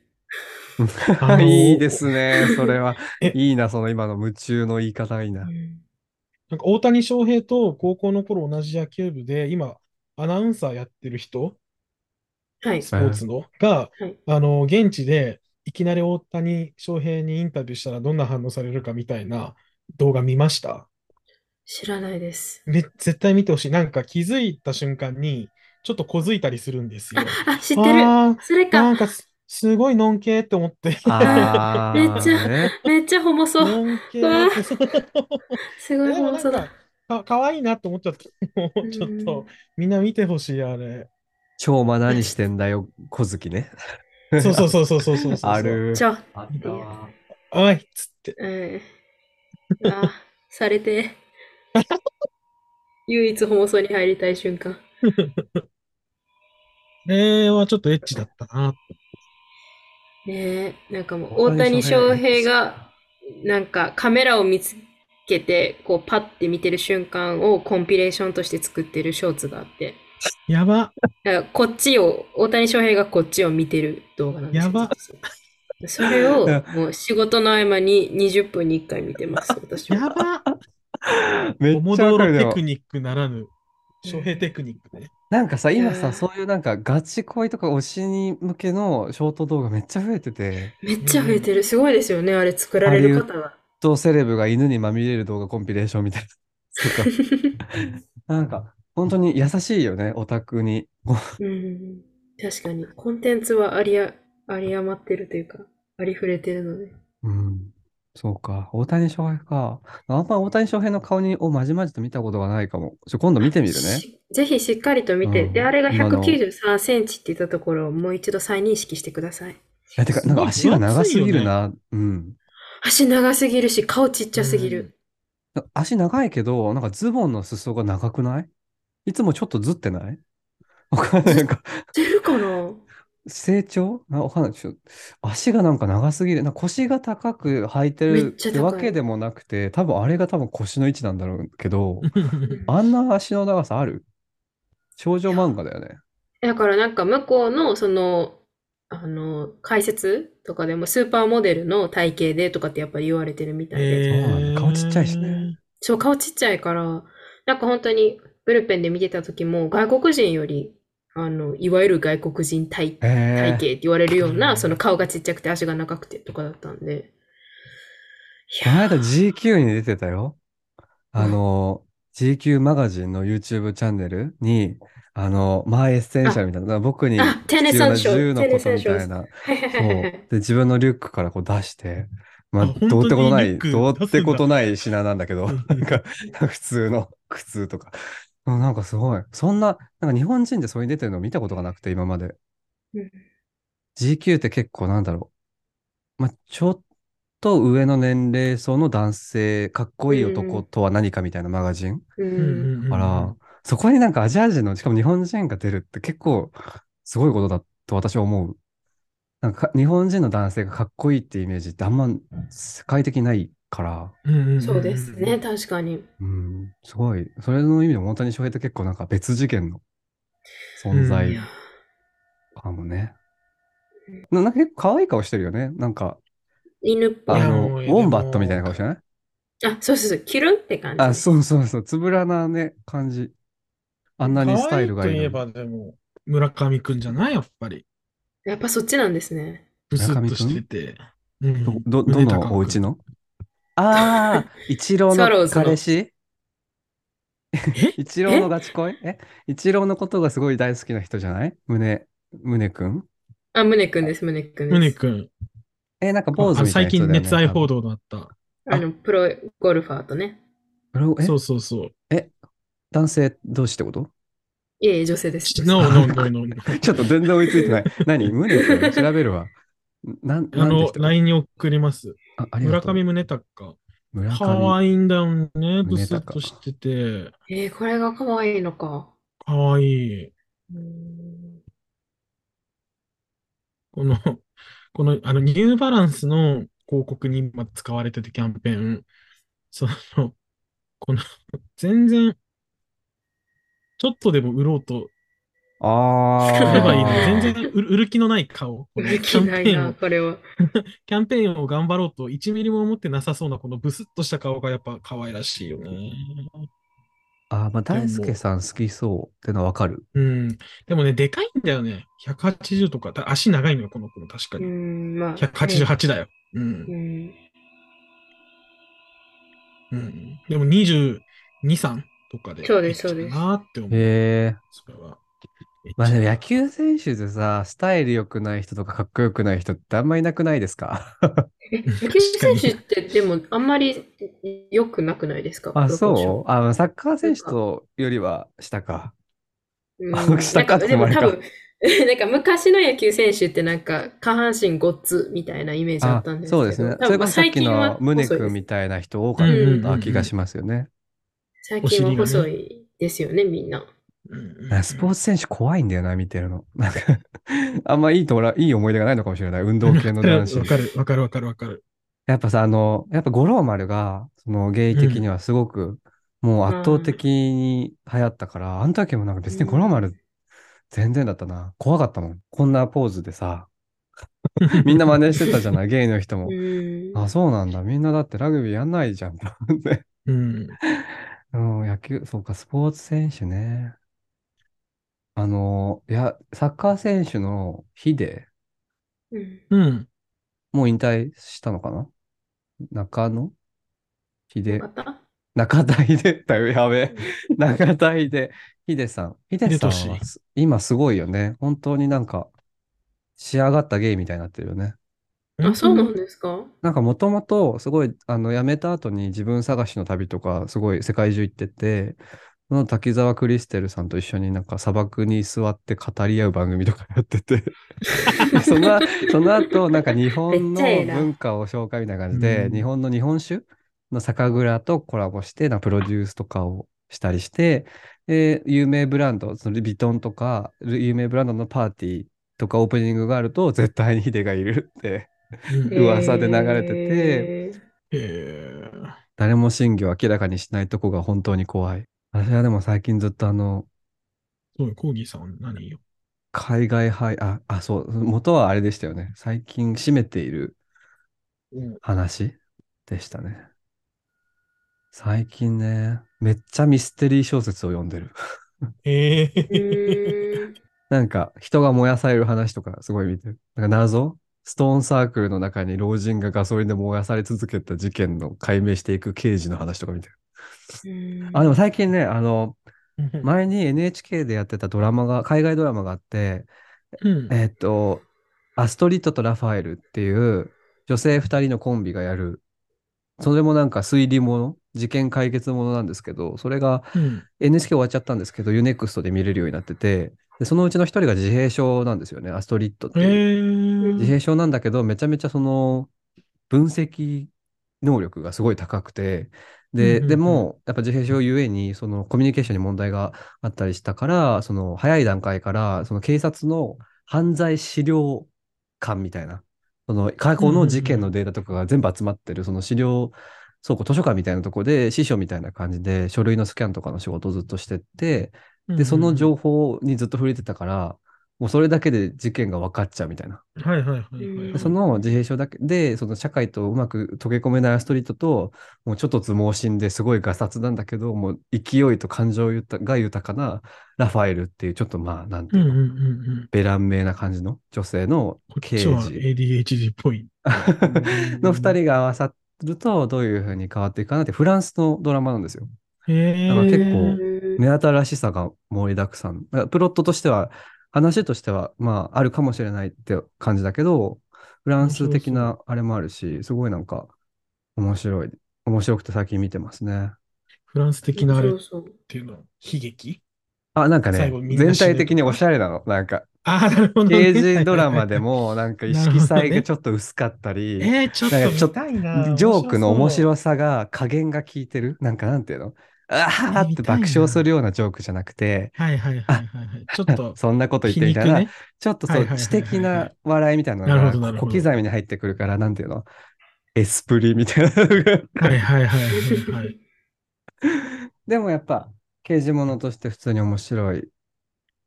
いいですね、それは え。いいな、その今の夢中の言い方がいいな。うんなんか大谷翔平と高校の頃同じ野球部で、今、アナウンサーやってる人、はい。スポーツの、が、はい。あの、現地で、いきなり大谷翔平にインタビューしたらどんな反応されるかみたいな動画見ました？知らないです。め絶対見てほしい。なんか気づいた瞬間に、ちょっと小づいたりするんですよ。あ、知ってる。それか。なんかす、すごいのんけって思って。あ めっちゃ。めっちゃホモソ。のんけって、そうすごいでもなんホモソだか。、か、かわいいなって思っちゃった。もうちょっと、みんな見てほしい、あれ。超馬何してんだよ、小月ね。そうそうそうそうそうそうそう。あ。る。ちょ、あったわ。おいっつって。うん。あ、されて。唯一ホモソに入りたい瞬間。これはちょっとエッチだったな。ねえ、なんかもう大谷翔平が、なんかカメラを見つけて、こうパッて見てる瞬間をコンピレーションとして作ってるショーツがあって、やば。だからこっちを、大谷翔平がこっちを見てる動画なんですよ。やばそれをもう仕事の合間に20分に1回見てます、私は。やば。めっちゃテクニックならぬ、翔平テクニックね。なんかさ、今さ、そういうなんかガチ恋とか推しに向けのショート動画めっちゃ増えてて、めっちゃ増えてる。すごいですよね、あれ作られる方が。とセレブが犬にまみれる動画コンピレーションみたいな。なんか、本当に優しいよね、オタクに。うん、確かに、コンテンツはありあ、あり余ってるというか、ありふれてるので。うん。そうか。大谷翔平か。あんま大谷翔平の顔にをまじまじと見たことがないかも。ちょ、今度見てみるね。しぜひしっかりと見て、うんで、あれが今の193センチって言ったところをもう一度再認識してください。いや、てか、なんか足が長すぎるな。うん。足長すぎるし、顔ちっちゃすぎる。足長いけど、なんかズボンの裾が長くない？いつもちょっとずってない？わかんない。なんか、出るかな？成長？なわかんない。ちょ足がなんか長すぎる。な腰が高く履いてめるってっちゃ高いわけでもなくて、多分あれが多分腰の位置なんだろうけど、あんな足の長さある？少女漫画だよね。だからなんか向こうのその、あの、解説とかでもスーパーモデルの体型でとかってやっぱり言われてるみたいで。そうなんだ顔ちっちゃいしね。そう、顔ちっちゃいから、なんか本当にブルペンで見てた時も外国人より、あの、いわゆる外国人体、体へ型って言われるような、うんその顔がちっちゃくて足が長くてとかだったんで。いこのや間 GQ に出てたよ。あの、GQ マガジンの YouTube チャンネルに、あの、 my essential みたいな、僕に必要な essential 10のこと ten essential みたいな、で、自分のリュックからこう出して、まあ、どうってことない、どうってことない品なんだけど、うんなんか、普通の靴とか。うんなんかすごい。そんな、なんか日本人でそういう出てるの見たことがなくて、今まで。うん GQ って結構なんだろう。まあ、ちょっと上の年齢層の男性、かっこいい男とは何かみたいなマガジン。ううんん。から、そこになんかアジア人の、しかも日本人が出るって結構すごいことだと私は思う。なんかか日本人の男性がかっこいいってイメージってあんま世界的にないから、そうですね、。確かに。うん、すごい。それの意味でも大谷翔平って結構なんか別次元の存うん在かもね。ななんか結構可愛い顔してるよね。なんか、犬っぽい。あの、ウォンバットみたいな顔してない？あ、そうそうそう、キュルンって感じ。あ、そうそうそう、つぶらなね、感じ。あんなにスタイルがいいのに。可愛いといえばでも、村上くんじゃない？やっぱり。やっぱそっちなんですね。ブスッとしてて。うんど、ど、のお家の？ああ、一郎のスワローズの彼氏？え？一郎のガチ恋？え？一郎のことがすごい大好きな人じゃない？胸、胸くん？あ、ムネくんです、ムネくんです。胸くん。え、なんか坊主あみたいな人最近だよね。熱愛報道。道のあった。あ？の、プロゴルファーとね。え？そうそうそう。男性同士ってこと？いえいえ、女性です。ちょっと全然追いついてない。何？胸くん？調べるわ。なん、あの、なんて人？LINE に送ります。あ、ありがとう。村上宗隆。村可上。愛いんだよね。宗ブスッ隆としてて。えー、これが可愛いのか。可愛い。この、この、あの、ニューバランスの広告に今使われててキャンペーン。その、この、全然、ちょっとでも売ろうとあすれ ばいいのに、あ。全然売る売る気のない顔。このでキャきないな、ンペーンを、これは。キャンペーンを頑張ろうと1ミリも思ってなさそうなこのブスッとした顔がやっぱ可愛らしいよね。あー、まあ、大輔さん好きそうってのはわかる。うん。でもね、でかいんだよね。180とか、だ足長いのよ、この子も確かに。ん、まあ。188だよ。う。うんん。うん。でも20、2、3とかで。そうですそうですなーって思う。へえ。それは。まあでも野球選手でさ、スタイル良くない人とかかっこよくない人ってあんまいなくないですか？え野球選手ってでもあんまり良くなくないですか？あ、そう？あ、サッカー選手とよりは下か。うん。あ下かってなんかでも言われ多分、なんか昔の野球選手ってなんか下半身ごっつみたいなイメージああったんですけど、そうですね。それこそさっきの宗君みたいな人多かっうんた気がしますよね。最近は細いですよね、みんな。スポーツ選手怖いんだよな、見てるの。なんかあんまいいとら、いい思い出がないのかもしれない。運動系の男子わ。かる、わかる、わかる、わかる。やっぱさ、あの、やっぱ五郎丸が、そのゲイ的にはすごく、もう圧倒的に流行ったから、あの時もなんか別に五郎丸全然だったな。怖かったもん。こんなポーズでさ、みんな真似してたじゃない、ゲイの人もう。ん。あ、そうなんだ。みんなだってラグビーやんないじゃん。うん、野球、そうか、スポーツ選手ね。あの、いや、サッカー選手のヒデ、うん。うん。もう引退したのかな？中野？秀ま、た中田秀 だよ、やべえ。中田秀、秀さん。秀さん秀はす今すごいよね。本当になんか、仕上がったゲイみたいになってるよね。あ、そうなんですか？なんかもともとすごい、あの、辞めた後に自分探しの旅とか、すごい世界中行ってて、その滝沢クリステルさんと一緒になんか砂漠に座って語り合う番組とかやってて、その、その後、なんか日本の文化を紹介みたいな感じで、うん。日本の日本酒の酒蔵とコラボして、なプロデュースとかをしたりして、で、有名ブランド、そのビトンとか、有名ブランドのパーティーとかオープニングがあると、絶対にヒデがいるって。うん。噂で流れてて。へー。え誰も真偽を明らかにしないとこが本当に怖い。私はでも最近ずっとあの、そう、コーギーさん何よ？海外配、あ、あ、そう、元はあれでしたよね。最近占めているうん話でしたね。最近ね、めっちゃミステリー小説を読んでる。えうーん なんか人が燃やされる話とかすごい見てる。なんか謎？ストーンサークルの中に老人がガソリンで燃やされ続けた事件の解明していく刑事の話とか見てる。あ、でも最近ね、あの、前に NHK でやってたドラマが、海外ドラマがあって、うん。えっと、アストリッドとラファエルっていう女性二人のコンビがやる、それもなんか推理もの、事件解決ものなんですけど、それがうん。NHK 終わっちゃったんですけど、UNEXT で見れるようになってて、でそのうちの一人が自閉症なんですよね、アストリッドってえいう。自ー。閉症なんだけど、めちゃめちゃその分析能力がすごい高くて、で、うんうんうん。でも、やっぱ自閉症ゆえに、そのコミュニケーションに問題があったりしたから、その早い段階から、その警察の犯罪資料館みたいな、その過去の事件のデータとかが全部集まってる、その資料倉庫、図書館みたいなところで、司書みたいな感じで、書類のスキャンとかの仕事をずっとしてって、で、その情報にずっと触れてたから、もうそれだけで事件が分かっちゃうみたいな。報。はいはいはいはい。その自閉症だけで、その社会とうまく溶け込めないアストリートと、もうちょっと相撲心ですごいガサツなんだけど、もう勢いと感情豊が豊かなラファエルっていう、ちょっとまあ、なんていうの、うんうんうんうん。ベラン名な感じの女性のこっ刑ちは事 ADHD っぽい。の二人が合わさると、どういうふうに変わっていくかなって、フランスのドラマなんですよ。へ結構うん目新しさが盛りだくさん。プロットとしては、話としては、まあ、あるかもしれないって感じだけど、フランス的なあれもあるし、すごいなんか、面白い。面白くて最近見てますね。フランス的なあれっていうのは悲劇？あ、なんかね全体的におしゃれなの。なんか、ああ、なるほどね。刑事ドラマでも、なんか意識彩がちょっと薄かったり、えー、ちょっと。ジョークの面白さが加減が効いてる。なんかなんていうの？あーって爆笑するようなジョークじゃなくて、はいはいはいはいはい。ちょっとそんなこと言っ皮てみたいな、肉ね。ちょっとそう、知的な笑いみたいなのが小刻みに入ってくるから、なんていうの？エスプリみたいなのが。はいはいはいはいはい。でもやっぱ、刑事物として普通に面白い。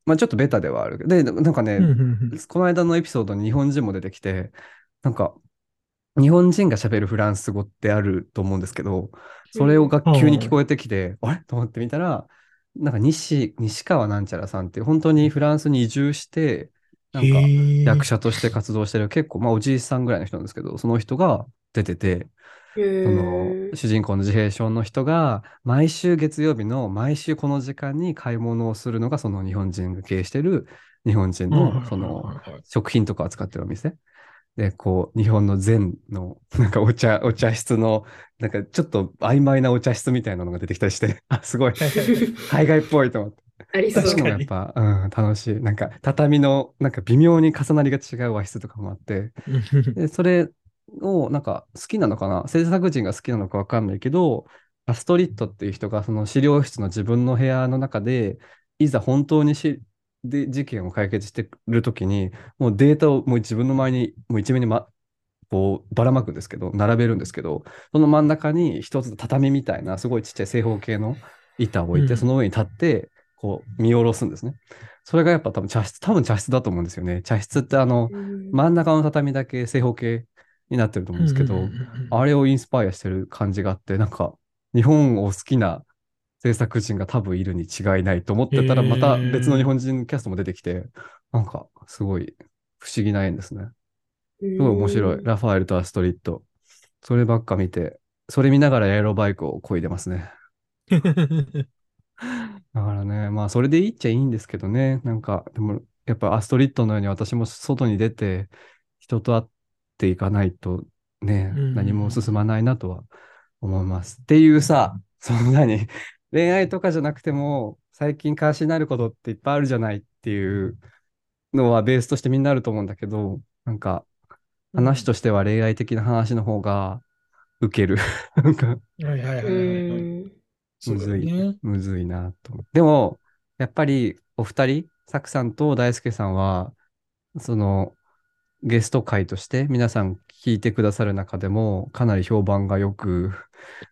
まあちょっとベタではあるけど。で、なんかね、この間のエピソードに日本人も出てきて、なんか、日本人が喋るフランス語ってあると思うんですけど、それが急に聞こえてきて、あれ？と思ってみたら、なんか西、西川なんちゃらさんって本当にフランスに移住して、なんか役者として活動してる結構、まあおじいさんぐらいの人なんですけど、その人が出てて、へそのー主人公の自閉症の人が毎週月曜日の毎週この時間に買い物をするのがその日本人が経営してる日本人のその食品とかを扱ってるお店。で、こう、日本の禅の、なんかお茶、お茶室の、なんかちょっと曖昧なお茶室みたいなのが出てきたりして、あ、すごい、海外っぽいと思って。ありそう。そういうのもやっぱ、うん、楽しい。なんか、畳の、なんか微妙に重なりが違う和室とかもあって、で、それをなんか好きなのかな？制作人が好きなのかわかんないけど、アストリッドっていう人がその資料室の自分の部屋の中で、いざ本当にしで事件を解決してるときに、もうデータをもう自分の前に、もう一面に、ま、こうばらまくんですけど、並べるんですけど、その真ん中に一つ畳みたいな、すごいちっちゃい正方形の板を置いて、うんその上に立って、こう見下ろすんですね。それがやっぱ多分茶室、多分茶室だと思うんですよね。茶室ってあの、うん真ん中の畳だけ正方形になってると思うんですけど、あれをインスパイアしてる感じがあって、なんか日本を好きな制作人が多分いるに違いないと思ってたら、また別の日本人キャストも出てきて、なんかすごい不思議な縁ですね。すごい面白い。ラファエルとアストリッド。そればっか見て、それ見ながらエアロバイクを漕いでますね。だからね、まあそれでいいっちゃいいんですけどね。なんか、でもやっぱアストリッドのように私も外に出て人と会っていかないとね、うん何も進まないなとは思います。っていうさ、そんなに恋愛とかじゃなくても最近関心になることっていっぱいあるじゃないっていうのはベースとしてみんなあると思うんだけど、なんか話としては恋愛的な話の方が受ける。なんかはいはいはいはいはい。ね。むずいなと。でも、やっぱりお二人、サクさんと大輔さんは、そのゲスト会として皆さん聞いてくださる中でもかなり評判がよく、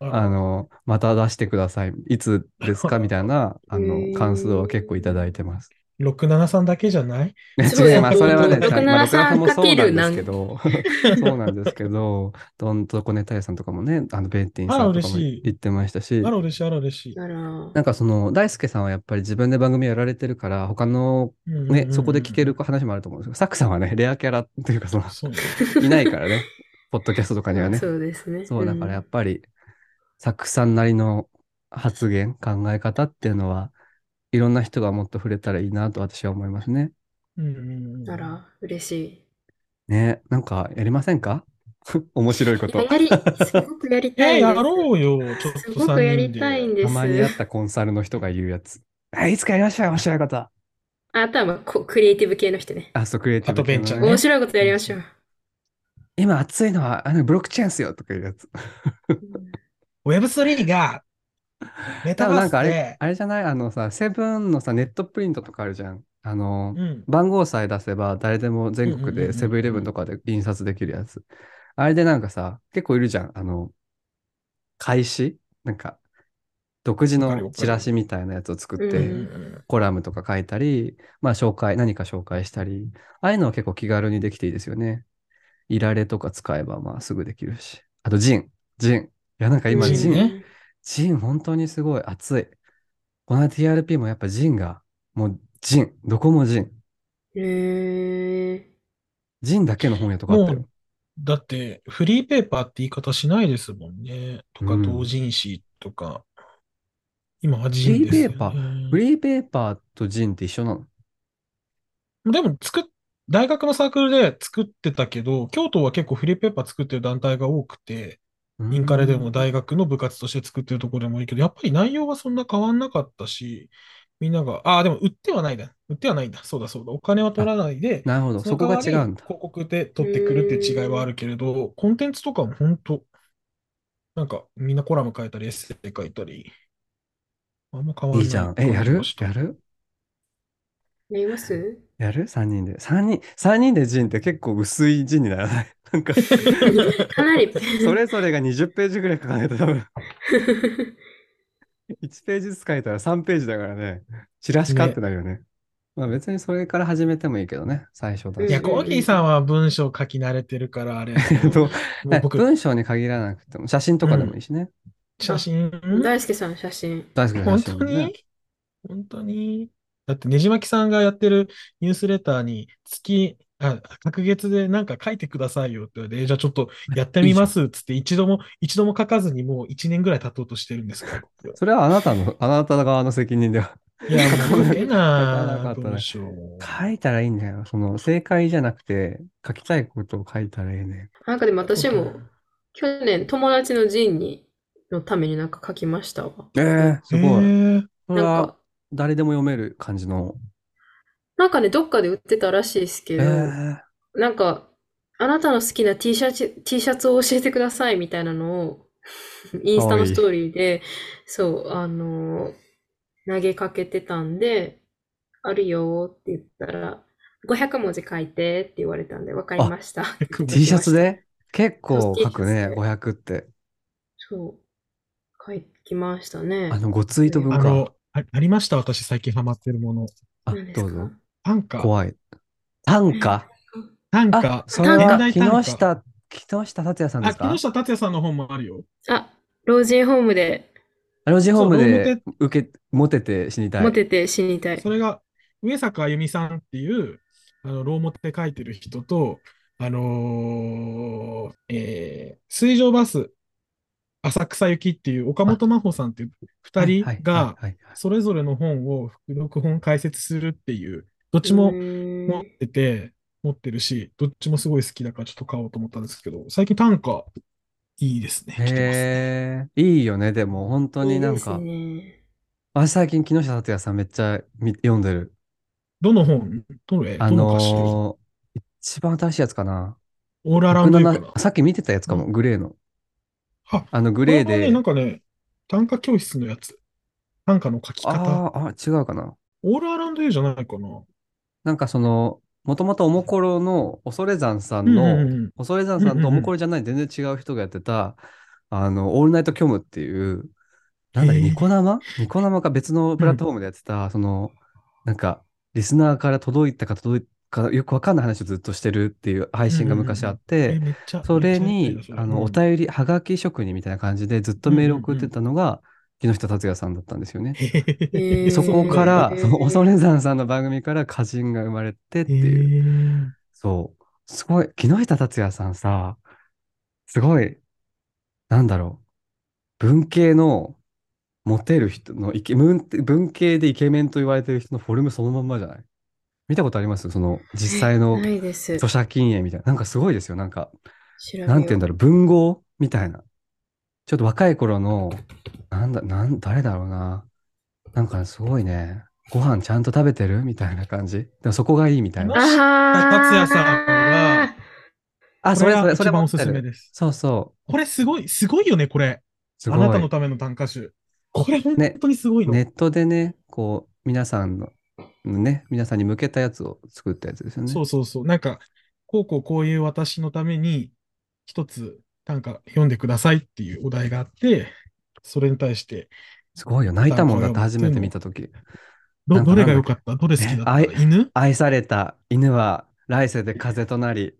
あの、また出してください。いつですか？みたいな、あへの、ー感想を結構いただいてます。673だけじゃない？そうます。それはね、673ちゃんまあ673もそうなんですけかど、そうなんですけど、どんとこねたやさんとかもね、あの、ベンティンさんとかも嬉しい言ってましたしあ、ら嬉しい、あら嬉しい。なんかその、大輔さんはやっぱり自分で番組やられてるから、他のね、そこで聞ける話もあると思うんですけど、サクさんはね、レアキャラっていうか、その。いないからね、ポッドキャストとかにはね。そうですね。そう、だからやっぱぱり、サクさんなりの発言、考え方っていうのは、いろんな人がもっと触れたらいいなと私は思いますね。うんうんうんあら、嬉しい。ね、なんかやりませんか？面白いこと。いややり、すごくやりたえー、い。やろうよ、ちょっとすごくやりたいん3人で。です。たまにやったコンサルの人が言うやつ。え、いつかやりましょうよ、面白いこと。ああとはまあこクリエイティブ系の人ね。あ、そう、クリエイティブあとベンチャー系のね面白いことやりましょう。今熱いのは、あの、ブロックチェーンっすよ、とかいうやつ。Web3 が メタ多分なんかあれあれじゃない？あのさ、セブンのさ、ネットプリントとかあるじゃん。あの、うん、番号さえ出せば誰でも全国でセブンイレブンとかで印刷できるやつ。あれでなんかさ、結構いるじゃん。あの、開始？なんか、独自のチラシみたいなやつを作って、コラムとか書いたり、まあ紹介、何か紹介したり、ああいうのは結構気軽にできていいですよね。いられとか使えばまあすぐできるし。あとジン、ジン。いやなんか今ジンねジン本当にすごい熱い。この TRP もやっぱジンが、もうジン、どこもジン。へえ。ジンだけの本屋とかあったよ。だって、フリーペーパーって言い方しないですもんね。とか、うん同人誌とか。今はフジンですよリーペーパー、ね。フリーペーパーとジンって一緒なの？でも、作っ、大学のサークルで作ってたけど、京都は結構フリーペーパー作ってる団体が多くて、インカレでも大学の部活として作ってるところでもいいけど、やっぱり内容はそんな変わんなかったし、みんなが、ああ、でも売ってはないんだ。売ってはないんだ。そうだそうだ。お金は取らないで、なるほど、そこが違うんだ。広告で取ってくるっていう違いはあるけれど、コンテンツとかも本当、なんかみんなコラム書いたり、エッセイ書いたり、あんま変わらないいいじゃん。え、やる？感じがしたやる？やります？やる ?3 人で。3人、三人でジンって結構薄いジンにならない？なんか、かなり。それぞれが20ページぐらい書かないと多分、1ページずつ書いたら3ページだからね、チラシかってなるよね。まあ別にそれから始めてもいいけどね、最初だし。いや、コーギーさんは文章書き慣れてるから、あれ。文章に限らなくても、写真とかでもいいしね。写真、大輔さん、写真。大好きな本写真ね。当に？本当に？だって、ねじまきさんがやってるニュースレターに月あ、隔月でなんか書いてくださいよって言われて、えじゃあちょっとやってみますっつって一度も、一度も書かずにもう一年ぐらい経とうとしてるんですか それはあなたの、あなた側の責任では。いや、もうええ書かななかったねどうしよう。書いたらいいんだよ。その、正解じゃなくて、書きたいことを書いたらいいね。なんかでも私も、去年友達のジンに、のためになんか書きましたわ。ええすごい。へーなんか、誰でも読める感じの。なんかね、どっかで売ってたらしいですけえど、えなんか、あなたの好きな T シャツ、T シャツを教えてくださいみたいなのを、インスタのストーリーで、そう、あの、投げかけてたんで、あるよって言ったら、500文字書いてって言われたんで、わかりました。T シャツで？結構書くね、そう T シ500って。そう、書きましたね。あの、5ツイート分か。あの、あありました、私最近ハマってるもの。あ、どうぞ。短歌。怖い。短歌？あ短歌、。それは木短歌下、木下達也さんであ、すか？木下達也さんの本もあるよ。あ、老人ホームであのジホームで受け、モテて死にたい。モテて死にたいそ。れが、上坂あゆみさんっていう、あの、ローモテ書いてる人と、あのーえー水上バス、浅草行きっていう岡本真帆さんっていう二人が、それぞれの本を付録本解説するっていう、どっちも持ってて、持ってるし、どっちもすごい好きだからちょっと買おうと思ったんですけど、最近短歌いいですね。へえ、いいよね。でも、本当になんか。私最近木下達也さんめっちゃみ読んでる。どの本？どれ？あどの一番新しいやつかな。オーラウンドユーかな107さっき見てたやつかも、うグレーの。あ、あの、グこレーでれはね、なん、かね、短歌教室のやつ。短歌の書き方。あーあ、違うかな。オールアラウンドユーじゃないかな。なんかその、もともとおもころの恐山さんうんの、うんうん恐山さんとおもころじゃない全然違う人がやってた、あの、オールナイト虚無っていう、なんだっけ、へーニコ生？ニコ生か別のプラットフォームでやってた、その、なんか、リスナーから届いたか届いかよくわかんない話をずっとしてるっていう配信が昔あって、えめっちゃそれにあのお便り、はがき職人みたいな感じでずっとメールを送ってたのが、木下達也さんだったんですよね。そこから、その恐山さんの番組から歌人が生まれてっていう。そう。すごい。木下達也さんさ、すごい、なんだろう。文系のモテる人の文系でイケメンと言われてる人のフォルムそのまんまじゃない？見たことあります？その実際の。著者禁煙みたいな。なんかすごいですよ。なんか、なんて言うんだろう。文豪みたいな。ちょっと若い頃の、なんだ、なん、誰だろうな。なんかすごいね。ご飯ちゃんと食べてるみたいな感じ。でもそこがいいみたいな。あ達也さんはあ、そこれがれそれ、おす。すめです。そうそう。これすごい、すごいよね、これ。あなたのための短歌集。これ本当にすごいの。ネットでね、こう、皆さんの、ね、皆さんに向けたやつを作ったやつですよね。そうそうそう。なんか、こうこうこういう私のために、一つ短歌読んでくださいっていうお題があって、それに対して、すごいよ。泣いたもんだって初めて見たとき。ど、どれが良かった？どれ好きだった？犬？愛された犬は来世で風となり、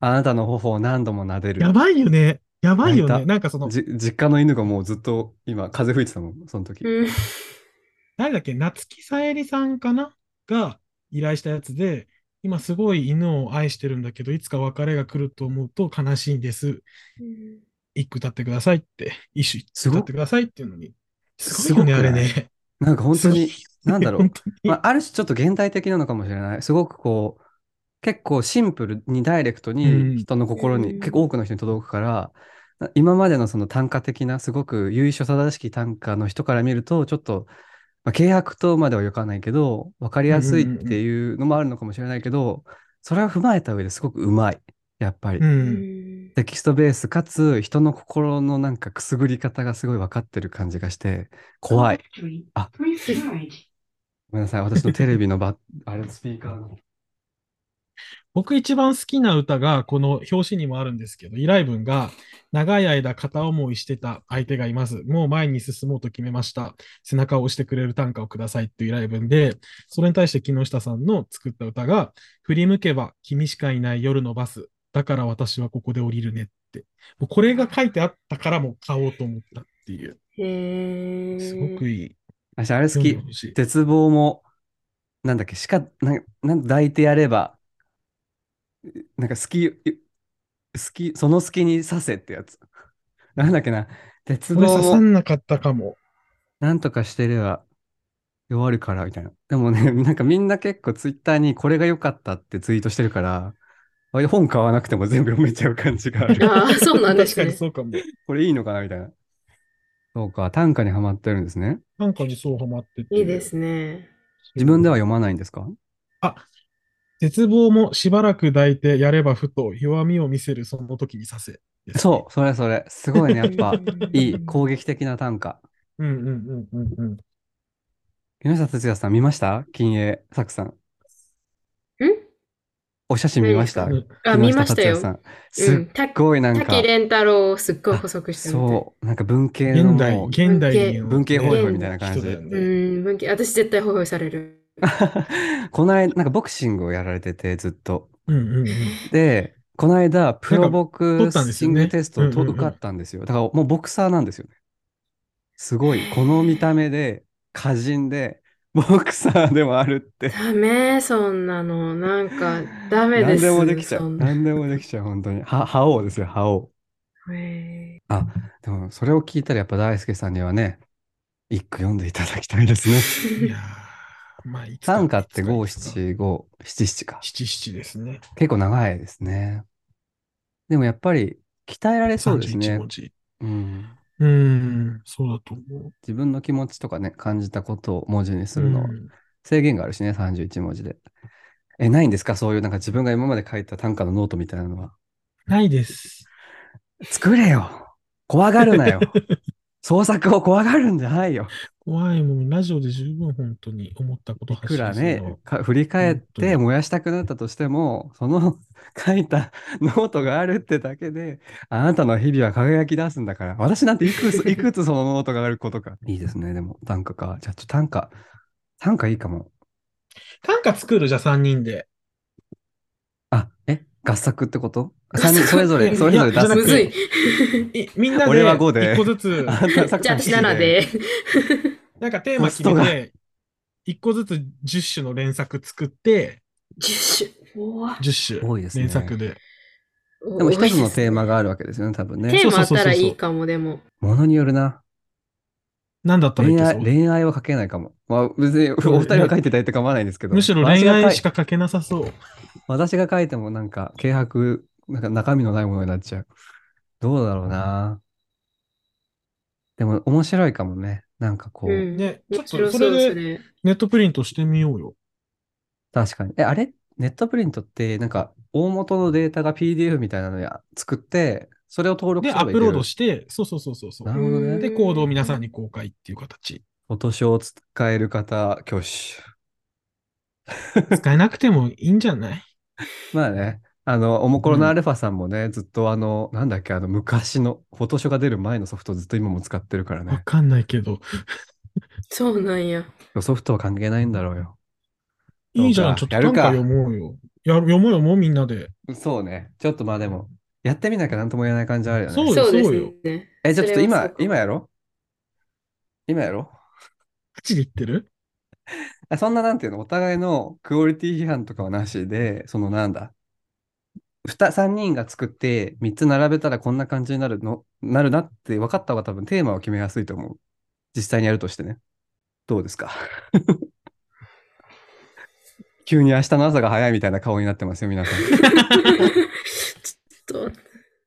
あなたの頬を何度も撫でる。やばいよね。やばいよね。なんかその、じ実家の犬がもうずっと今、風吹いてたもん、その時。うん誰だっけ？夏木さえりさんかな？が依頼したやつで、今すごい犬を愛してるんだけど、いつか別れが来ると思うと悲しいんです。一句歌ってくださいって、一首歌ってくださいっていうのに。すごい？よね、あれね。なんか本当に、なんだろう。まあ、ある種ちょっと現代的なのかもしれない。すごくこう、結構シンプルにダイレクトうん。に人の心に、うん。結構多くの人に届くから、今までのその短歌的な、すごく由緒正しき短歌の人から見ると、ちょっと、まあ、契約とまでは言わないけど、分かりやすいっていうのもあるのかもしれないけど、それを踏まえた上ですごくうまい。やっぱり。うん。テキストベースかつ人の心のなんかくすぐり方がすごい分かってる感じがして怖い。あごめんなさい。私のテレビのバあれスピーカーの。僕一番好きな歌が、この表紙にもあるんですけど、依頼文が、長い間片思いしてた相手がいます。もう前に進もうと決めました。背中を押してくれる短歌をくださいっていう依頼文で、それに対して木下さんの作った歌が、振り向けば君しかいない夜のバス。だから私はここで降りるねって。もうこれが書いてあったからもう買おうと思ったっていう。へーすごくいい。私あれ好き絶望も、なんだっけ、しか、ななん抱いてやれば、なんか好き、好き、その隙に刺せってやつ。なんだっけな。鉄道俺刺さもんなかったかも。なんとかしてれば弱るからみたいな。でもね、なんかみんな結構ツイッターにこれが良かったってツイートしてるから、本買わなくても全部読めちゃう感じがある。ああ、そうなんですね確かに。そうかも。これいいのかなみたいな。そうか、短歌にはまってるんですね。なんかにそうハマってて。いいですね。自分では読まないんですか？あ、絶望もしばらく抱いてやればふと弱みを見せるその時にさせね。そう、それそれ。すごいね、やっぱうん いい攻撃的な短歌。う。うんうんうんうんうん。木下哲也さん見ました？金栄作さん。ん？お写真見ました？うんあ、見ましたよ。すったごいなんか、滝蓮太郎をすっごい細くして。そう、なんか文系の現代、もう現代の文系ホイホイみたいな感じうね。ん、文系私絶対ホイホイされる。この間、なんかボクシングをやられてて、ずっと。うんうんうん。で、この間、プロボクシングテストを受かったんですよ。だからもうボクサーなんですよね。すごい、この見た目で、歌人で、ボクサーでもあるって。ダメ、そんなの。なんか、ダメです。何でもできちゃう。何でもできちゃう、本当に。は、覇王ですよ、覇王。へあ、でも、それを聞いたらやっぱ大輔さんにはね、一句読んでいただきたいですね。いやー、まあ、短歌って五七五七七か。七七ですね。結構長いですね。でもやっぱり鍛えられそうです31ね文。字。うん。うーん、そうだと思う。自分の気持ちとかね、感じたことを文字にするの制限があるしね、31文字で。え、ないんですか？そういうなんか自分が今まで書いた短歌のノートみたいなのは。ないです。作れよ怖がるなよ 創作を怖がるんじゃないよ怖いもん、ラジオで十分本当に思ったこといくらね、か振り返って燃やしたくなったとしても、その書いたノートがあるってだけで、あなたの日々は輝き出すんだから、私なんていくつ、いくつそのノートがあることか。いいですね、でも短歌か。じゃあちょっと短歌、短歌いいかも。短歌作るじゃあ3人で。あ、え？合作ってこと？三人 それぞれ、それぞれ出いやじゃなくむずす。い。いみんなで俺は5で1個ずつ、じゃあ私7で。なんかテーマ決めて、1個ずつ10種の連作作って、10種。うわ10種多いですね連作で。でも一つのテーマがあるわけですよね、多分ね。テーマあったらいいかも、でも。ものによるな。なんだったらいい恋愛、けそう恋愛は書けないかも。まあ別にお二人が書いてたりって構わないんですけど。むしろ恋愛しか。か書けなさそう。私が書いてもなんか、軽薄、なんか中身のないものになっちゃう。どうだろうな。でも面白いかもね。なんかこう、うん。ね、ちょっとそれで。ネットプリントしてみようよ。確かに。え、あれ？ネットプリントって、なんか、大元のデータが PDF みたいなのや作って、それを登録で、すればいけるアップロードして、そうそうそうそうそう。なるほどね。で、コードを皆さんに公開っていう形。フォトショーを使える方、挙手。使えなくてもいいんじゃない？まあね、あの、おもころのアルファさんもね、ずっとあの、なんだっけ、あの、昔の、フォトショーが出る前のソフトずっと今も使ってるからね。わかんないけど。そうなんや。ソフトは関係ないんだろうよ。いいじゃん、ちょっと短歌そうかやるか読もうよ。やる読もう読もう、みんなで。そうね。ちょっとまあでも、やってみなきゃなんとも言えない感じはあるよね。そうよそうですそうよね。え、じゃあちょっと今今やろ？う今やろ？8で言ってる？そんななんていうの、お互いのクオリティ批判とかはなしで、そのなんだ？ふた3人が作って3つ並べたらこんな感じになるの、なるなって分かった方が多分テーマを決めやすいと思う。実際にやるとしてね。どうですか？急に明日の朝が早いみたいな顔になってますよ、皆さん。ちょっと、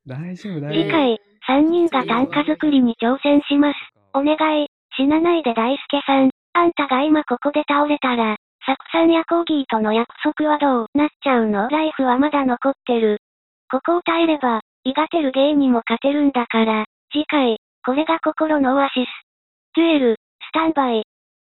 大丈夫、大丈夫。次回、3人が短歌作りに挑戦します。お願い、死なないで大輔さん。あんたが今ここで倒れたら、サクさんやコーギーとの約束はどうなっちゃうの？ライフはまだ残ってる。ここを耐えれば、イガテルゲイにも勝てるんだから。次回、これが心のオアシス。デュエル、スタンバイ。